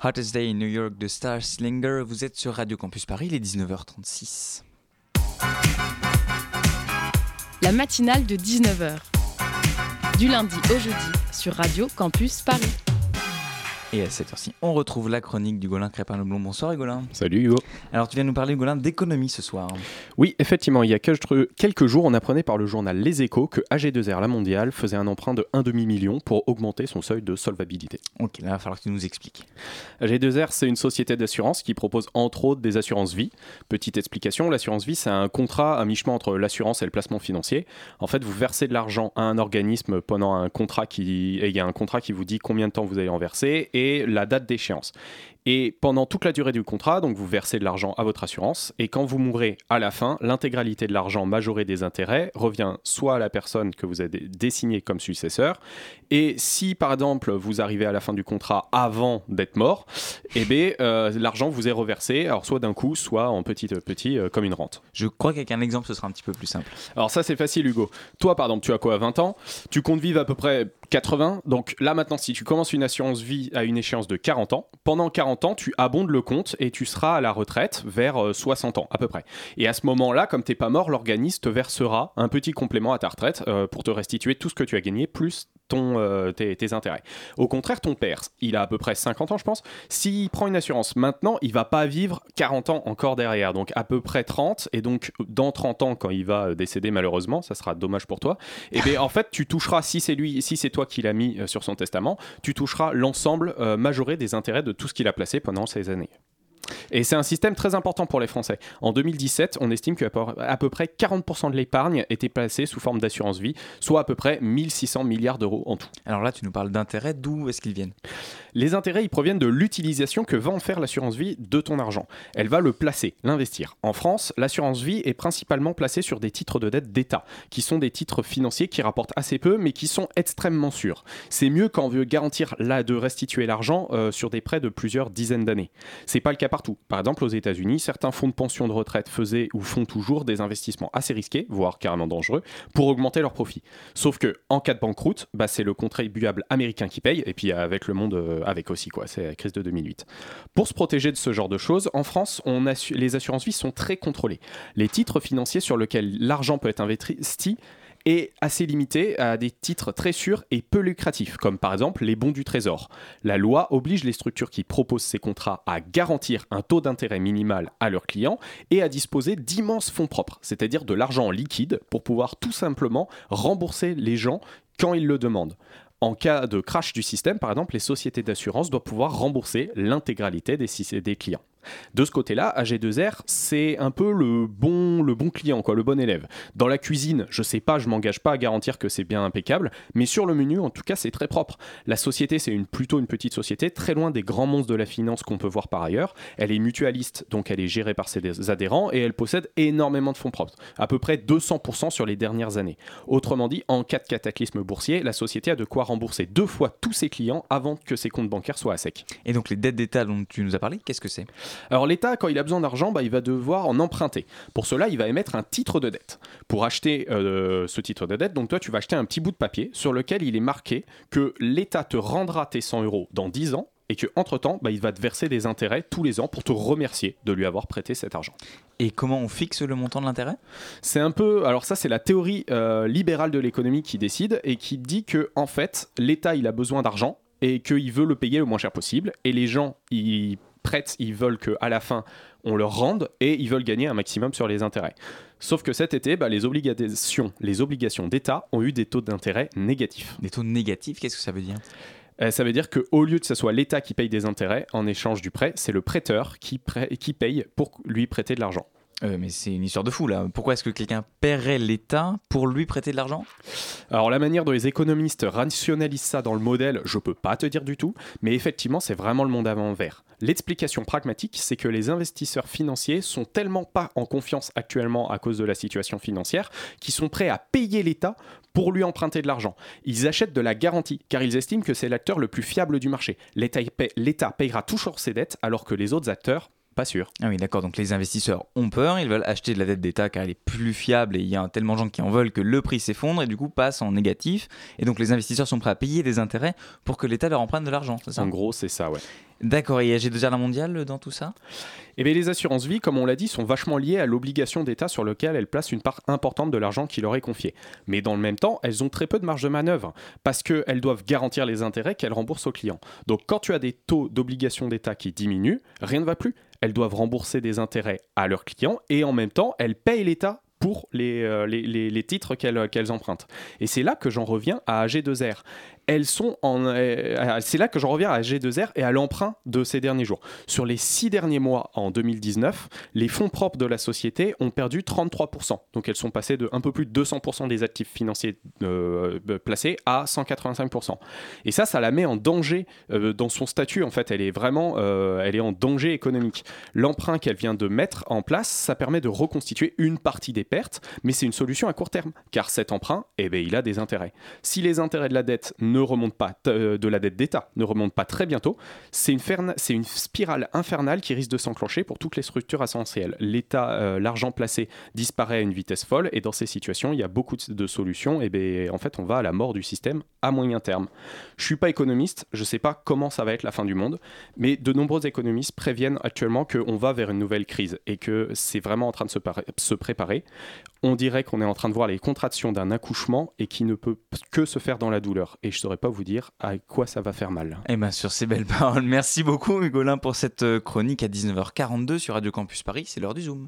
Hottest Day in New York de Star Slinger. Vous êtes sur Radio Campus Paris, il est 19h36. La matinale de 19h. Du lundi au jeudi sur Radio Campus Paris. Et à cette heure-ci, on retrouve la chronique du Golin Crépin-Leblond. Bonsoir Golin. Salut Hugo. Alors tu viens nous parler Golin d'économie ce soir. Oui, effectivement, il y a quelques jours, on apprenait par le journal Les Échos que AG2R La Mondiale faisait un emprunt de 1,5 million pour augmenter son seuil de solvabilité. Ok, là il va falloir que tu nous expliques. AG2R, c'est une société d'assurance qui propose entre autres des assurances vie. Petite explication, l'assurance vie, c'est un contrat à mi-chemin entre l'assurance et le placement financier. En fait, vous versez de l'argent à un organisme pendant un contrat qui... Et il y a un contrat qui vous dit combien de temps vous allez en verser et la date d'échéance. Et pendant toute la durée du contrat, donc vous versez de l'argent à votre assurance, et quand vous mourrez à la fin, l'intégralité de l'argent majoré des intérêts revient soit à la personne que vous avez désignée comme successeur, et si par exemple vous arrivez à la fin du contrat avant d'être mort, eh bien euh, l'argent vous est reversé, alors soit d'un coup, soit en petit petit euh, comme une rente. Je crois qu'avec un exemple ce sera un petit peu plus simple. Alors ça c'est facile Hugo. Toi par exemple tu as quoi 20 ans, tu comptes vivre à peu près 80, donc là maintenant si tu commences une assurance vie à une échéance de 40 ans, pendant 40 tu abondes le compte et tu seras à la retraite vers 60 euh, ans à peu près. Et à ce moment-là, comme t'es pas mort, l'organisme versera un petit complément à ta retraite euh, pour te restituer tout ce que tu as gagné plus ton, euh, tes, intérêts. Au contraire, ton père, il a à peu près 50 ans, je pense. S'il prend une assurance maintenant, il va pas vivre 40 ans encore derrière, donc à peu près 30. Et donc, dans 30 ans, quand il va décéder, malheureusement, ça sera dommage pour toi. Et bien, en fait, tu toucheras, si c'est lui, si c'est toi qui l'as mis euh, sur son testament, tu toucheras l'ensemble euh, majoré des intérêts de tout ce qu'il a placé pendant ces années. Et c'est un système très important pour les Français. En 2017, on estime qu'à peu près 40% de l'épargne était placée sous forme d'assurance vie, soit à peu près 1600 milliards d'euros en tout. Alors là, tu nous parles d'intérêts, d'où est-ce qu'ils viennent? Les intérêts, ils proviennent de l'utilisation que va en faire l'assurance vie de ton argent. Elle va le placer, l'investir. En France, l'assurance vie est principalement placée sur des titres de dette d'État, qui sont des titres financiers qui rapportent assez peu, mais qui sont extrêmement sûrs. C'est mieux quand on veut garantir là de restituer l'argent euh, sur des prêts de plusieurs dizaines d'années. C'est pas le cas Par exemple, aux États-Unis, certains fonds de pension de retraite faisaient ou font toujours des investissements assez risqués, voire carrément dangereux, pour augmenter leurs profits. Sauf que en cas de banqueroute, bah, c'est le contribuable américain qui paye, et puis avec le monde euh, avec aussi quoi. C'est la crise de 2008. Pour se protéger de ce genre de choses, en France, les assurances vie sont très contrôlées. Les titres financiers sur lesquels l'argent peut être investi est assez limité à des titres très sûrs et peu lucratifs, comme par exemple les bons du Trésor. La loi oblige les structures qui proposent ces contrats à garantir un taux d'intérêt minimal à leurs clients et à disposer d'immenses fonds propres, c'est-à-dire de l'argent liquide pour pouvoir tout simplement rembourser les gens quand ils le demandent. En cas de crash du système, par exemple, les sociétés d'assurance doivent pouvoir rembourser l'intégralité des, des clients. De ce côté-là, AG2R, c'est un peu le bon, client, quoi, le bon élève. Dans la cuisine, je sais pas, je m'engage pas à garantir que c'est bien impeccable, mais sur le menu, en tout cas, c'est très propre. La société, c'est plutôt une petite société, très loin des grands monstres de la finance qu'on peut voir par ailleurs. Elle est mutualiste, donc elle est gérée par ses adhérents, et elle possède énormément de fonds propres, à peu près 200% sur les dernières années. Autrement dit, en cas de cataclysme boursier, la société a de quoi rembourser deux fois tous ses clients avant que ses comptes bancaires soient à sec. Et donc les dettes d'État dont tu nous as parlé, qu'est-ce que c'est? Alors l'État, quand il a besoin d'argent, bah, il va devoir en emprunter. Pour cela, il va émettre un titre de dette. Pour acheter euh, ce titre de dette, donc toi, tu vas acheter un petit bout de papier sur lequel il est marqué que l'État te rendra tes 100 euros dans 10 ans et qu'entre-temps, bah, il va te verser des intérêts tous les ans pour te remercier de lui avoir prêté cet argent. Et comment on fixe le montant de l'intérêt? C'est un peu, alors ça c'est la théorie euh, libérale de l'économie qui décide et qui dit que en fait l'État il a besoin d'argent et qu'il veut le payer le moins cher possible et les gens ils prêtent, ils veulent qu'à la fin, on leur rende et ils veulent gagner un maximum sur les intérêts. Sauf que cet été, bah, les obligations, les obligations d'État ont eu des taux d'intérêt négatifs. Des taux négatifs, qu'est-ce que ça veut dire? Euh, ça veut dire qu'au lieu que ce soit l'État qui paye des intérêts en échange du prêt, c'est le prêteur qui, qui paye pour lui prêter de l'argent. Euh, mais c'est une histoire de fou là. Pourquoi est-ce que quelqu'un paierait l'État pour lui prêter de l'argent? Alors la manière dont les économistes rationalisent ça dans le modèle, je peux pas te dire du tout, mais effectivement c'est vraiment le monde à l'envers. L'explication pragmatique, c'est que les investisseurs financiers sont tellement pas en confiance actuellement à cause de la situation financière qu'ils sont prêts à payer l'État pour lui emprunter de l'argent. Ils achètent de la garantie car ils estiment que c'est l'acteur le plus fiable du marché. L'État payera toujours ses dettes alors que les autres acteurs Pas sûr. Ah oui, d'accord. Donc les investisseurs ont peur, ils veulent acheter de la dette d'État car elle est plus fiable et il y a tellement de gens qui en veulent que le prix s'effondre et du coup passe en négatif. Et donc les investisseurs sont prêts à payer des intérêts pour que l'État leur emprunte de l'argent, En gros, c'est ça, ouais. D'accord. Et il y a G2R la mondiale dans tout ça? Eh bien, les assurances vie, comme on l'a dit, sont vachement liées à l'obligation d'État sur laquelle elles placent une part importante de l'argent qui leur est confié. Mais dans le même temps, elles ont très peu de marge de manœuvre parce qu'elles doivent garantir les intérêts qu'elles remboursent aux clients. Donc, quand tu as des taux d'obligation d'État qui diminuent, rien ne va plus. Elles doivent rembourser des intérêts à leurs clients et en même temps, elles payent l'État pour les, euh, titres qu'elles qu'elles empruntent. Et c'est là que j'en reviens à AG2R. Elles sont en. euh, c'est là que j'en reviens à G2R et à l'emprunt de ces derniers jours. Sur les six derniers mois en 2019, les fonds propres de la société ont perdu 33%. Donc elles sont passées de un peu plus de 200% des actifs financiers euh, placés à 185%. Et ça, ça la met en danger euh, dans son statut. En fait, elle est vraiment, euh, elle est en danger économique. L'emprunt qu'elle vient de mettre en place, ça permet de reconstituer une partie des pertes, mais c'est une solution à court terme, car cet emprunt, eh ben, il a des intérêts. Si les intérêts de la dette ne remontent pas, euh, de la dette d'État ne remontent pas très bientôt, c'est une, une spirale infernale qui risque de s'enclencher pour toutes les structures essentielles. L'État, euh, l'argent placé disparaît à une vitesse folle, et dans ces situations, il y a beaucoup de, solutions. Et ben, en fait, on va à la mort du système à moyen terme. Je suis pas économiste, je sais pas comment ça va être la fin du monde, mais de nombreux économistes préviennent actuellement qu'on va vers une nouvelle crise et que c'est vraiment en train de se, se préparer. On dirait qu'on est en train de voir les contractions d'un accouchement et qui ne peut que se faire dans la douleur. Et je ne saurais pas vous dire à quoi ça va faire mal. Eh bien, sur ces belles paroles, merci beaucoup Hugolin pour cette euh, chronique à 19h42 sur Radio Campus Paris. C'est l'heure du Zoom.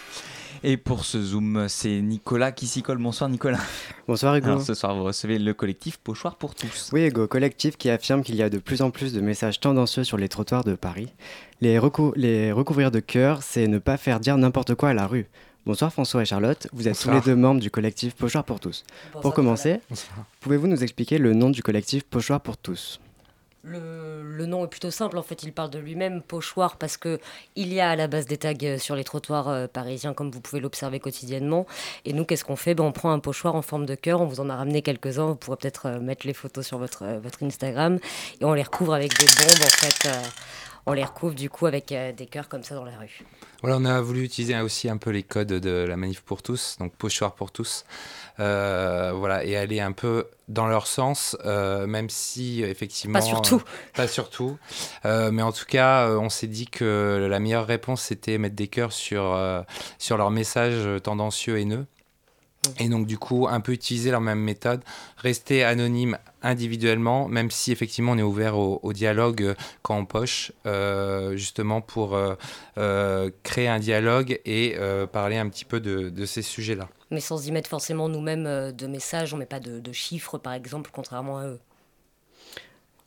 Et pour ce Zoom, c'est Nicolas qui s'y colle. Bonsoir Nicolas. Bonsoir Hugo. Alors, ce soir, vous recevez le collectif Pochoir pour tous. Oui Hugo, collectif qui affirme qu'il y a de plus en plus de messages tendancieux sur les trottoirs de Paris. Les, recou- les recouvrir de cœur, c'est ne pas faire dire n'importe quoi à la rue. Bonsoir François et Charlotte, vous êtes Bonsoir. tous les deux membres du collectif Pochoir pour tous. Bonsoir, pour commencer, pouvez-vous nous expliquer le nom du collectif Pochoir pour tous? Le, nom est plutôt simple, en fait, il parle de lui-même, pochoir, parce que il y a à la base des tags euh, sur les trottoirs euh, parisiens, comme vous pouvez l'observer quotidiennement. Et nous, qu'est-ce qu'on fait? Ben, On prend un pochoir en forme de cœur, on vous en a ramené quelques-uns, vous pourrez peut-être euh, mettre les photos sur votre, votre Instagram, et on les recouvre avec des bombes, en fait. on les recouvre du coup avec des cœurs comme ça dans la rue. Voilà, on a voulu utiliser aussi un peu les codes de la manif pour tous, donc pochoir pour tous, euh, voilà, et aller un peu dans leur sens, euh, même si effectivement. Pas surtout. euh, pas surtout. Mais en tout cas, on s'est dit que la meilleure réponse c'était mettre des cœurs sur, sur leurs messages tendancieux haineux. Et donc du coup, un peu utiliser leur même méthode, rester anonyme individuellement, même si effectivement on est ouvert au, au dialogue quand on poche, euh, justement pour euh, euh, créer un dialogue et parler un petit peu de, de ces sujets-là. Mais sans y mettre forcément nous-mêmes euh, de messages, on met pas de, de chiffres par exemple, contrairement à eux.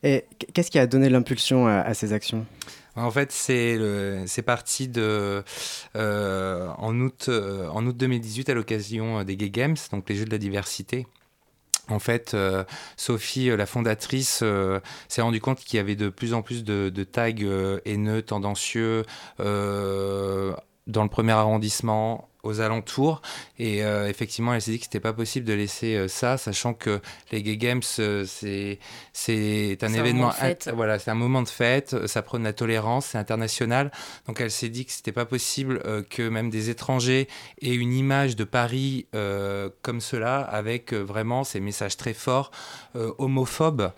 Et qu'est-ce qui a donné l'impulsion à, à ces actions? En fait, c'est parti de euh, en août euh, en août 2018 à l'occasion des Gay Games, donc les Jeux de la diversité. En fait, euh, Sophie, la fondatrice, euh, s'est rendue compte qu'il y avait de plus en plus de, de tags euh, haineux, tendancieux euh, dans le premier arrondissement, aux alentours. Et euh, effectivement, elle s'est dit que c'était pas possible de laisser euh, ça, sachant que les Gay Games, euh, c'est un un événement, int- voilà, c'est un moment de fête. Ça prône la tolérance, c'est international. Donc, elle s'est dit que c'était pas possible que même des étrangers aient une image de Paris comme cela, avec vraiment ces messages très forts, homophobes.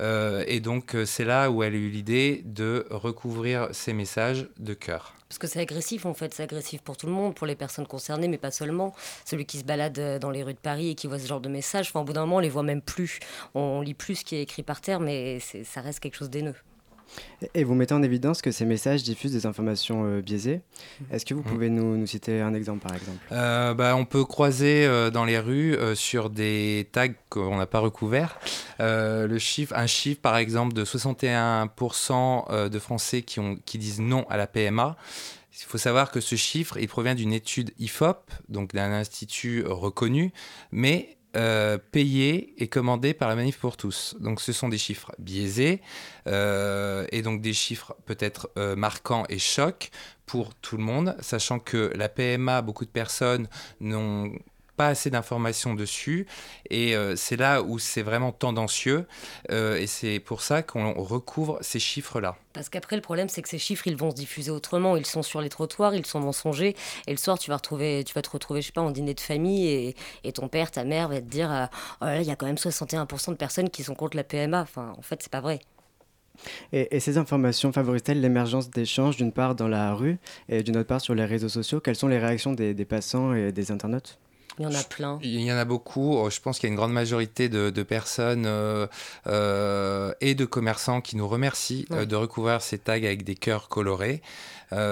Euh, et donc, c'est là où elle a eu l'idée de recouvrir ces messages de cœur. Parce que c'est agressif en fait, c'est agressif pour tout le monde, pour les personnes concernées, mais pas seulement. Celui qui se balade euh, dans les rues de Paris et qui voit ce genre de messages, enfin, au bout d'un moment, on les voit même plus. On lit plus ce qui est écrit par terre, mais ça reste quelque chose d'haineux. Et vous mettez en évidence que ces messages diffusent des informations euh, biaisées. Est-ce que vous Mhm. pouvez nous, nous citer un exemple, par exemple? Euh, bah, on peut croiser euh, dans les rues euh, sur des tags qu'on n'a pas recouverts euh, le chiffre, un chiffre par exemple de 61% euh, de Français qui, ont, qui disent non à la PMA. Il faut savoir que ce chiffre, il provient d'une étude IFOP, donc d'un institut reconnu, mais euh, payé et commandé par la Manif pour tous. Donc ce sont des chiffres biaisés euh, et donc des chiffres peut-être euh, marquants et chocs pour tout le monde, sachant que la PMA, beaucoup de personnes n'ont pas assez d'informations dessus et euh, c'est là où c'est vraiment tendancieux euh, et c'est pour ça qu'on recouvre ces chiffres-là. Parce qu'après, le problème, c'est que ces chiffres, ils vont se diffuser autrement. Ils sont sur les trottoirs, ils sont mensongers. Et le soir, tu vas, retrouver, tu vas te retrouver, je sais pas, en dîner de famille. Et, et ton père, ta mère va te dire euh, Oh là il y a quand même 61% de personnes qui sont contre la PMA. Enfin, en fait, c'est pas vrai. Et, et ces informations favorisent-elles l'émergence d'échanges d'une part dans la rue et d'une autre part sur les réseaux sociaux? Quelles sont les réactions des, des passants et des internautes? Il y en a plein. Il y en a beaucoup. Oh, Je pense qu'il y a une grande majorité de, de personnes euh, euh, et de commerçants qui nous remercient euh, de recouvrir ces tags avec des cœurs colorés. Alors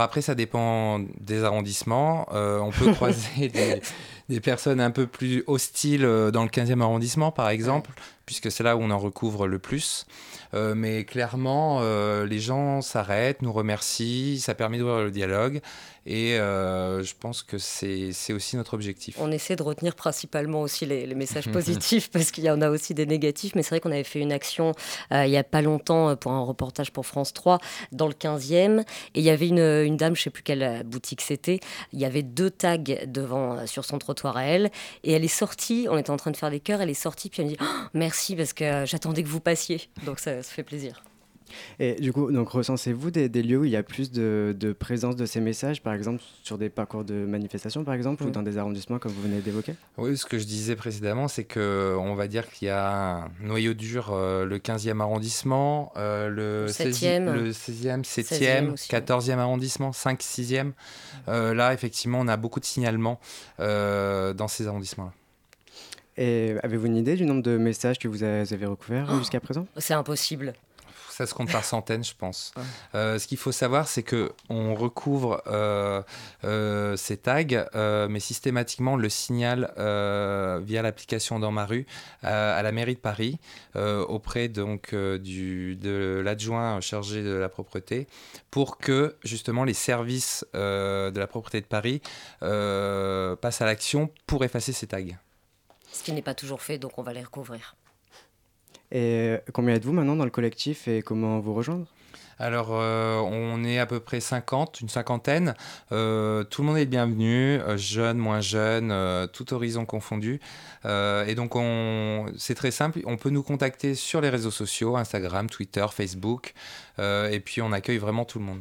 après, ça dépend des arrondissements. On peut [laughs] croiser des, des personnes un peu plus hostiles dans le 15e arrondissement, par exemple, puisque c'est là où on en recouvre le plus. Euh, mais clairement, euh, les gens s'arrêtent, nous remercient, ça permet d'ouvrir le dialogue. Et euh, je pense que c'est aussi notre objectif. On essaie de retenir principalement aussi les, les messages [laughs] positifs parce qu'il y en a aussi des négatifs. Mais c'est vrai qu'on avait fait une action il n'y a pas longtemps pour un reportage pour France 3 dans le 15e. Et il y avait une, une dame, je ne sais plus quelle boutique c'était. Il y avait deux tags devant sur son trottoir à elle. Et elle est sortie, on était en train de faire des cœurs, elle est sortie, puis elle me dit Oh, Merci parce que euh, j'attendais que vous passiez. Donc ça, ça fait plaisir. Et du coup, donc recensez-vous des, des lieux où il y a plus de, de présence de ces messages, par exemple sur des parcours de manifestation, par exemple, ou Mm. dans des arrondissements comme vous venez d'évoquer? Oui, ce que je disais précédemment, c'est que on va dire qu'il y a un noyau dur, euh, le 15e arrondissement, euh, le, Le 16e, 7e. le 16e, 7e, 16e aussi. 14e arrondissement, 5, 6e. Euh, là, effectivement, on a beaucoup de signalements euh, dans ces arrondissements-là. Et avez-vous une idée du nombre de messages que vous avez recouverts Oh. jusqu'à présent? C'est impossible. Ça se compte par centaines, je pense. [laughs] Euh, ce qu'il faut savoir, c'est que on recouvre euh, euh, ces tags, euh, mais systématiquement on le signale euh, via l'application dans ma rue euh, à la mairie de Paris euh, auprès donc euh, du, de l'adjoint chargé de la propreté pour que justement les services euh, de la propreté de Paris euh, passent à l'action pour effacer ces tags. Ce qui n'est pas toujours fait, donc on va les recouvrir. Et combien êtes-vous maintenant dans le collectif et comment vous rejoindre? Alors, euh, on est à peu près 50, une cinquantaine. Euh, tout le monde est le bienvenu, euh, jeunes, moins jeunes, euh, tout horizon confondu. Euh, et donc, on, c'est très simple. On peut nous contacter sur les réseaux sociaux, Instagram, Twitter, Facebook. Euh, et puis, on accueille vraiment tout le monde.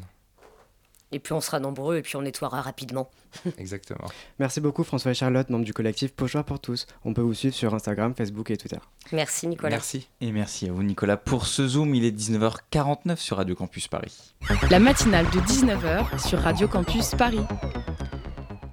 Et puis on sera nombreux et puis on nettoiera rapidement. [laughs] Exactement. Merci beaucoup François et Charlotte, membres du collectif Pochoir pour tous. On peut vous suivre sur Instagram, Facebook et Twitter. Merci Nicolas. Et merci à vous Nicolas pour ce Zoom. Il est 19h49 sur Radio Campus Paris. La matinale de 19h sur Radio Campus Paris.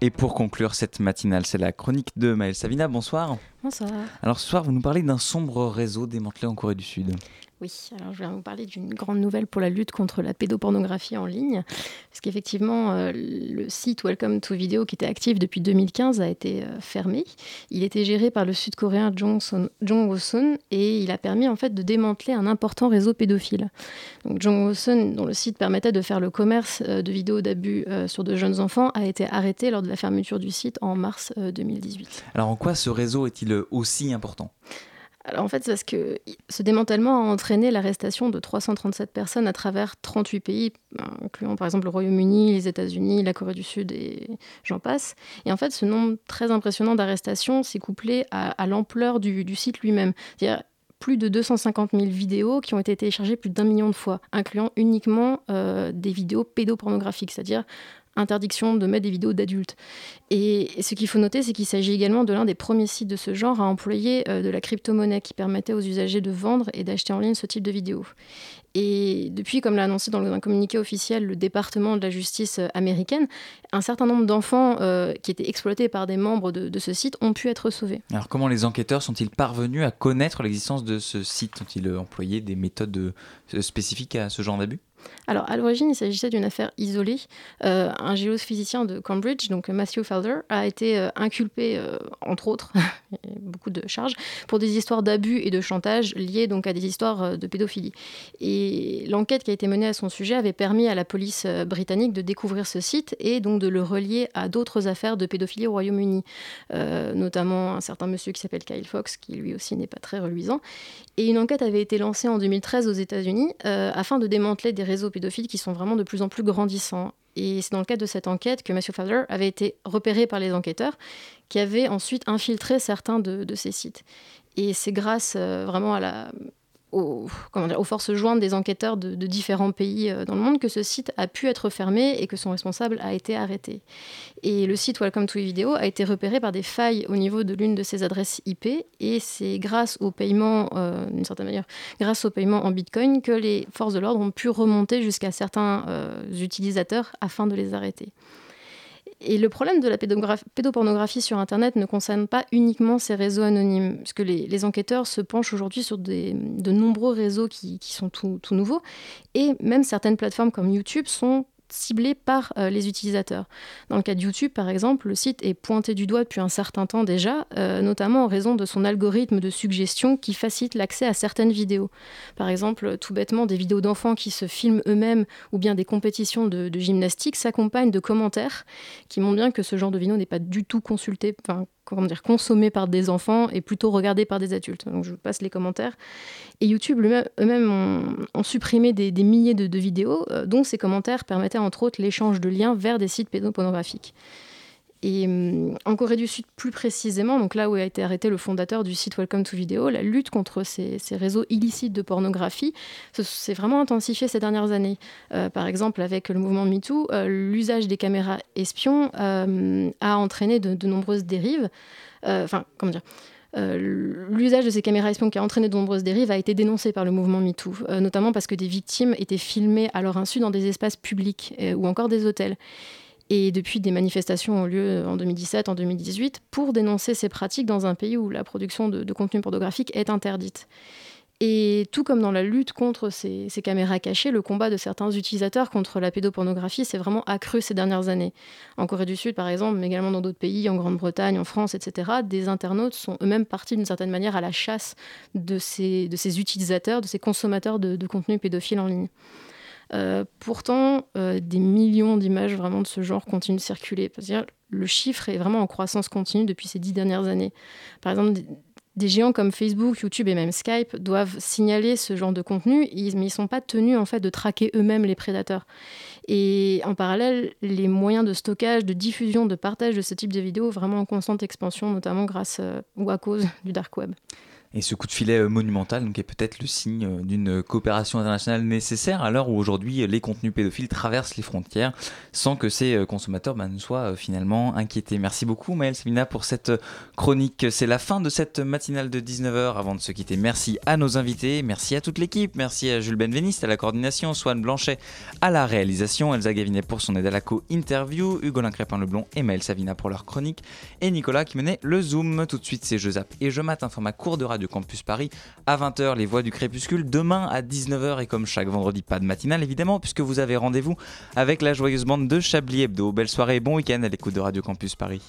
Et pour conclure cette matinale, c'est la chronique de Maël Savina. Bonsoir. Bonsoir. Alors ce soir, vous nous parlez d'un sombre réseau démantelé en Corée du Sud. Oui, alors je viens vous parler d'une grande nouvelle pour la lutte contre la pédopornographie en ligne. Parce qu'effectivement, euh, le site Welcome to Video, qui était actif depuis 2015, a été euh, fermé. Il était géré par le sud-coréen Jong, Jong Ho-sun et il a permis en fait de démanteler un important réseau pédophile. Donc Jong Ho-sun, dont le site permettait de faire le commerce euh, de vidéos d'abus sur de jeunes enfants, a été arrêté lors de la fermeture du site en mars euh, 2018. Alors en quoi ce réseau est-il aussi important? Alors en fait, c'est parce que ce démantèlement a entraîné l'arrestation de 337 personnes à travers 38 pays, incluant par exemple le Royaume-Uni, les États-Unis, la Corée du Sud et j'en passe. Et en fait, ce nombre très impressionnant d'arrestations s'est couplé à, l'ampleur du, du site lui-même. C'est-à-dire plus de 250 000 vidéos qui ont été téléchargées plus d'un million de fois, incluant uniquement euh, des vidéos pédopornographiques, c'est-à-dire interdiction de mettre des vidéos d'adultes. Et, ce qu'il faut noter, c'est qu'il s'agit également de l'un des premiers sites de ce genre à employer euh, de la crypto-monnaie qui permettait aux usagers de vendre et d'acheter en ligne ce type de vidéos. Et depuis, comme l'a annoncé dans un communiqué officiel le département de la justice euh, américaine, un certain nombre d'enfants euh, qui étaient exploités par des membres de, de, ce site ont pu être sauvés. Alors comment les enquêteurs sont-ils parvenus à connaître l'existence de ce site? Ont-ils employé des méthodes spécifiques à ce genre d'abus? Alors, à l'origine, il s'agissait d'une affaire isolée. Euh, un géophysicien de Cambridge, donc Matthew Felder, a été euh, inculpé, euh, entre autres, [laughs] beaucoup de charges, pour des histoires d'abus et de chantage liées donc à des histoires de pédophilie. Et l'enquête qui a été menée à son sujet avait permis à la police britannique de découvrir ce site et donc de le relier à d'autres affaires de pédophilie au Royaume-Uni, notamment un certain monsieur qui s'appelle Kyle Fox, qui lui aussi n'est pas très reluisant. Et une enquête avait été lancée en 2013 aux États-Unis afin de démanteler des réseaux pédophiles qui sont vraiment de plus en plus grandissants. Et c'est dans le cadre de cette enquête que Matthew Fowler avait été repéré par les enquêteurs, qui avaient ensuite infiltré certains de, ces sites. Et c'est grâce euh, vraiment à la, aux, forces jointes des enquêteurs de, différents pays euh, dans le monde que ce site a pu être fermé et que son responsable a été arrêté. Et le site Welcome to Video a été repéré par des failles au niveau de l'une de ses adresses IP et c'est grâce au paiement, euh, d'une certaine manière, grâce au paiement en Bitcoin que les forces de l'ordre ont pu remonter jusqu'à certains euh, utilisateurs afin de les arrêter. Et le problème de la pédopornographie sur Internet ne concerne pas uniquement ces réseaux anonymes, puisque les, les enquêteurs se penchent aujourd'hui sur de nombreux réseaux qui, sont tout, nouveaux, et même certaines plateformes comme YouTube sont ciblé par euh, les utilisateurs. Dans le cas de YouTube, par exemple, le site est pointé du doigt depuis un certain temps déjà, euh, notamment en raison de son algorithme de suggestion qui facilite l'accès à certaines vidéos. Par exemple, tout bêtement, des vidéos d'enfants qui se filment eux-mêmes ou bien des compétitions de, gymnastique s'accompagnent de commentaires qui montrent bien que ce genre de vidéo n'est pas du tout consulté, comment dire, consommé par des enfants et plutôt regardé par des adultes. Je passe les commentaires. Et YouTube eux-mêmes ont, supprimé des, milliers de, de vidéos euh, dont ces commentaires permettaient entre autres l'échange de liens vers des sites pédopornographiques. Et euh, en Corée du Sud, plus précisément, donc là où a été arrêté le fondateur du site Welcome to Video, la lutte contre ces, réseaux illicites de pornographie s'est vraiment intensifiée ces dernières années. Euh, par exemple, avec le mouvement MeToo, euh, l'usage des caméras espions euh, a entraîné de, nombreuses dérives. Enfin, comment dire l'usage de ces caméras espions qui a entraîné de nombreuses dérives a été dénoncé par le mouvement MeToo, notamment parce que des victimes étaient filmées à leur insu dans des espaces publics ou encore des hôtels. Et depuis, des manifestations ont lieu en 2017, en 2018, pour dénoncer ces pratiques dans un pays où la production de, contenu pornographique est interdite. Et tout comme dans la lutte contre ces, caméras cachées, le combat de certains utilisateurs contre la pédopornographie s'est vraiment accru ces dernières années. En Corée du Sud, par exemple, mais également dans d'autres pays, en Grande-Bretagne, en France, etc., des internautes sont eux-mêmes partis d'une certaine manière à la chasse de ces, de ces utilisateurs, de ces consommateurs de, de contenu pédophile en ligne. Euh, pourtant, euh, des millions d'images vraiment de ce genre continuent de circuler. -dire, le chiffre est vraiment en croissance continue depuis ces dix dernières années. Par exemple, des, géants comme Facebook, YouTube et même Skype doivent signaler ce genre de contenu, mais ils ne sont pas tenus en fait de traquer eux-mêmes les prédateurs. Et en parallèle, les moyens de stockage, de diffusion, de partage de ce type de vidéos vraiment en constante expansion, notamment grâce euh, ou à cause du dark web. Et ce coup de filet euh, monumental donc, est peut-être le signe euh, d'une coopération internationale nécessaire à l'heure où aujourd'hui les contenus pédophiles traversent les frontières sans que ces euh, consommateurs bah, ne soient finalement inquiétés. Merci beaucoup Maëlle Sabina pour cette chronique. C'est la fin de cette matinale de 19h. Avant de se quitter, merci à nos invités, merci à toute l'équipe, merci à Jules Benveniste à la coordination, Swan Blanchet à la réalisation, Elsa Gavinet pour son aide à la co-interview, Hugolin Crépin-Leblond et Maëlle Savina pour leur chronique et Nicolas qui menait le Zoom. Tout de suite c'est Je et Je Mat, un format court de radio de Campus Paris à 20h, les voix du crépuscule. Demain à 19h et comme chaque vendredi, pas de matinale évidemment, puisque vous avez rendez-vous avec la joyeuse bande de Chablis Hebdo. Belle soirée et bon week-end à l'écoute de Radio Campus Paris.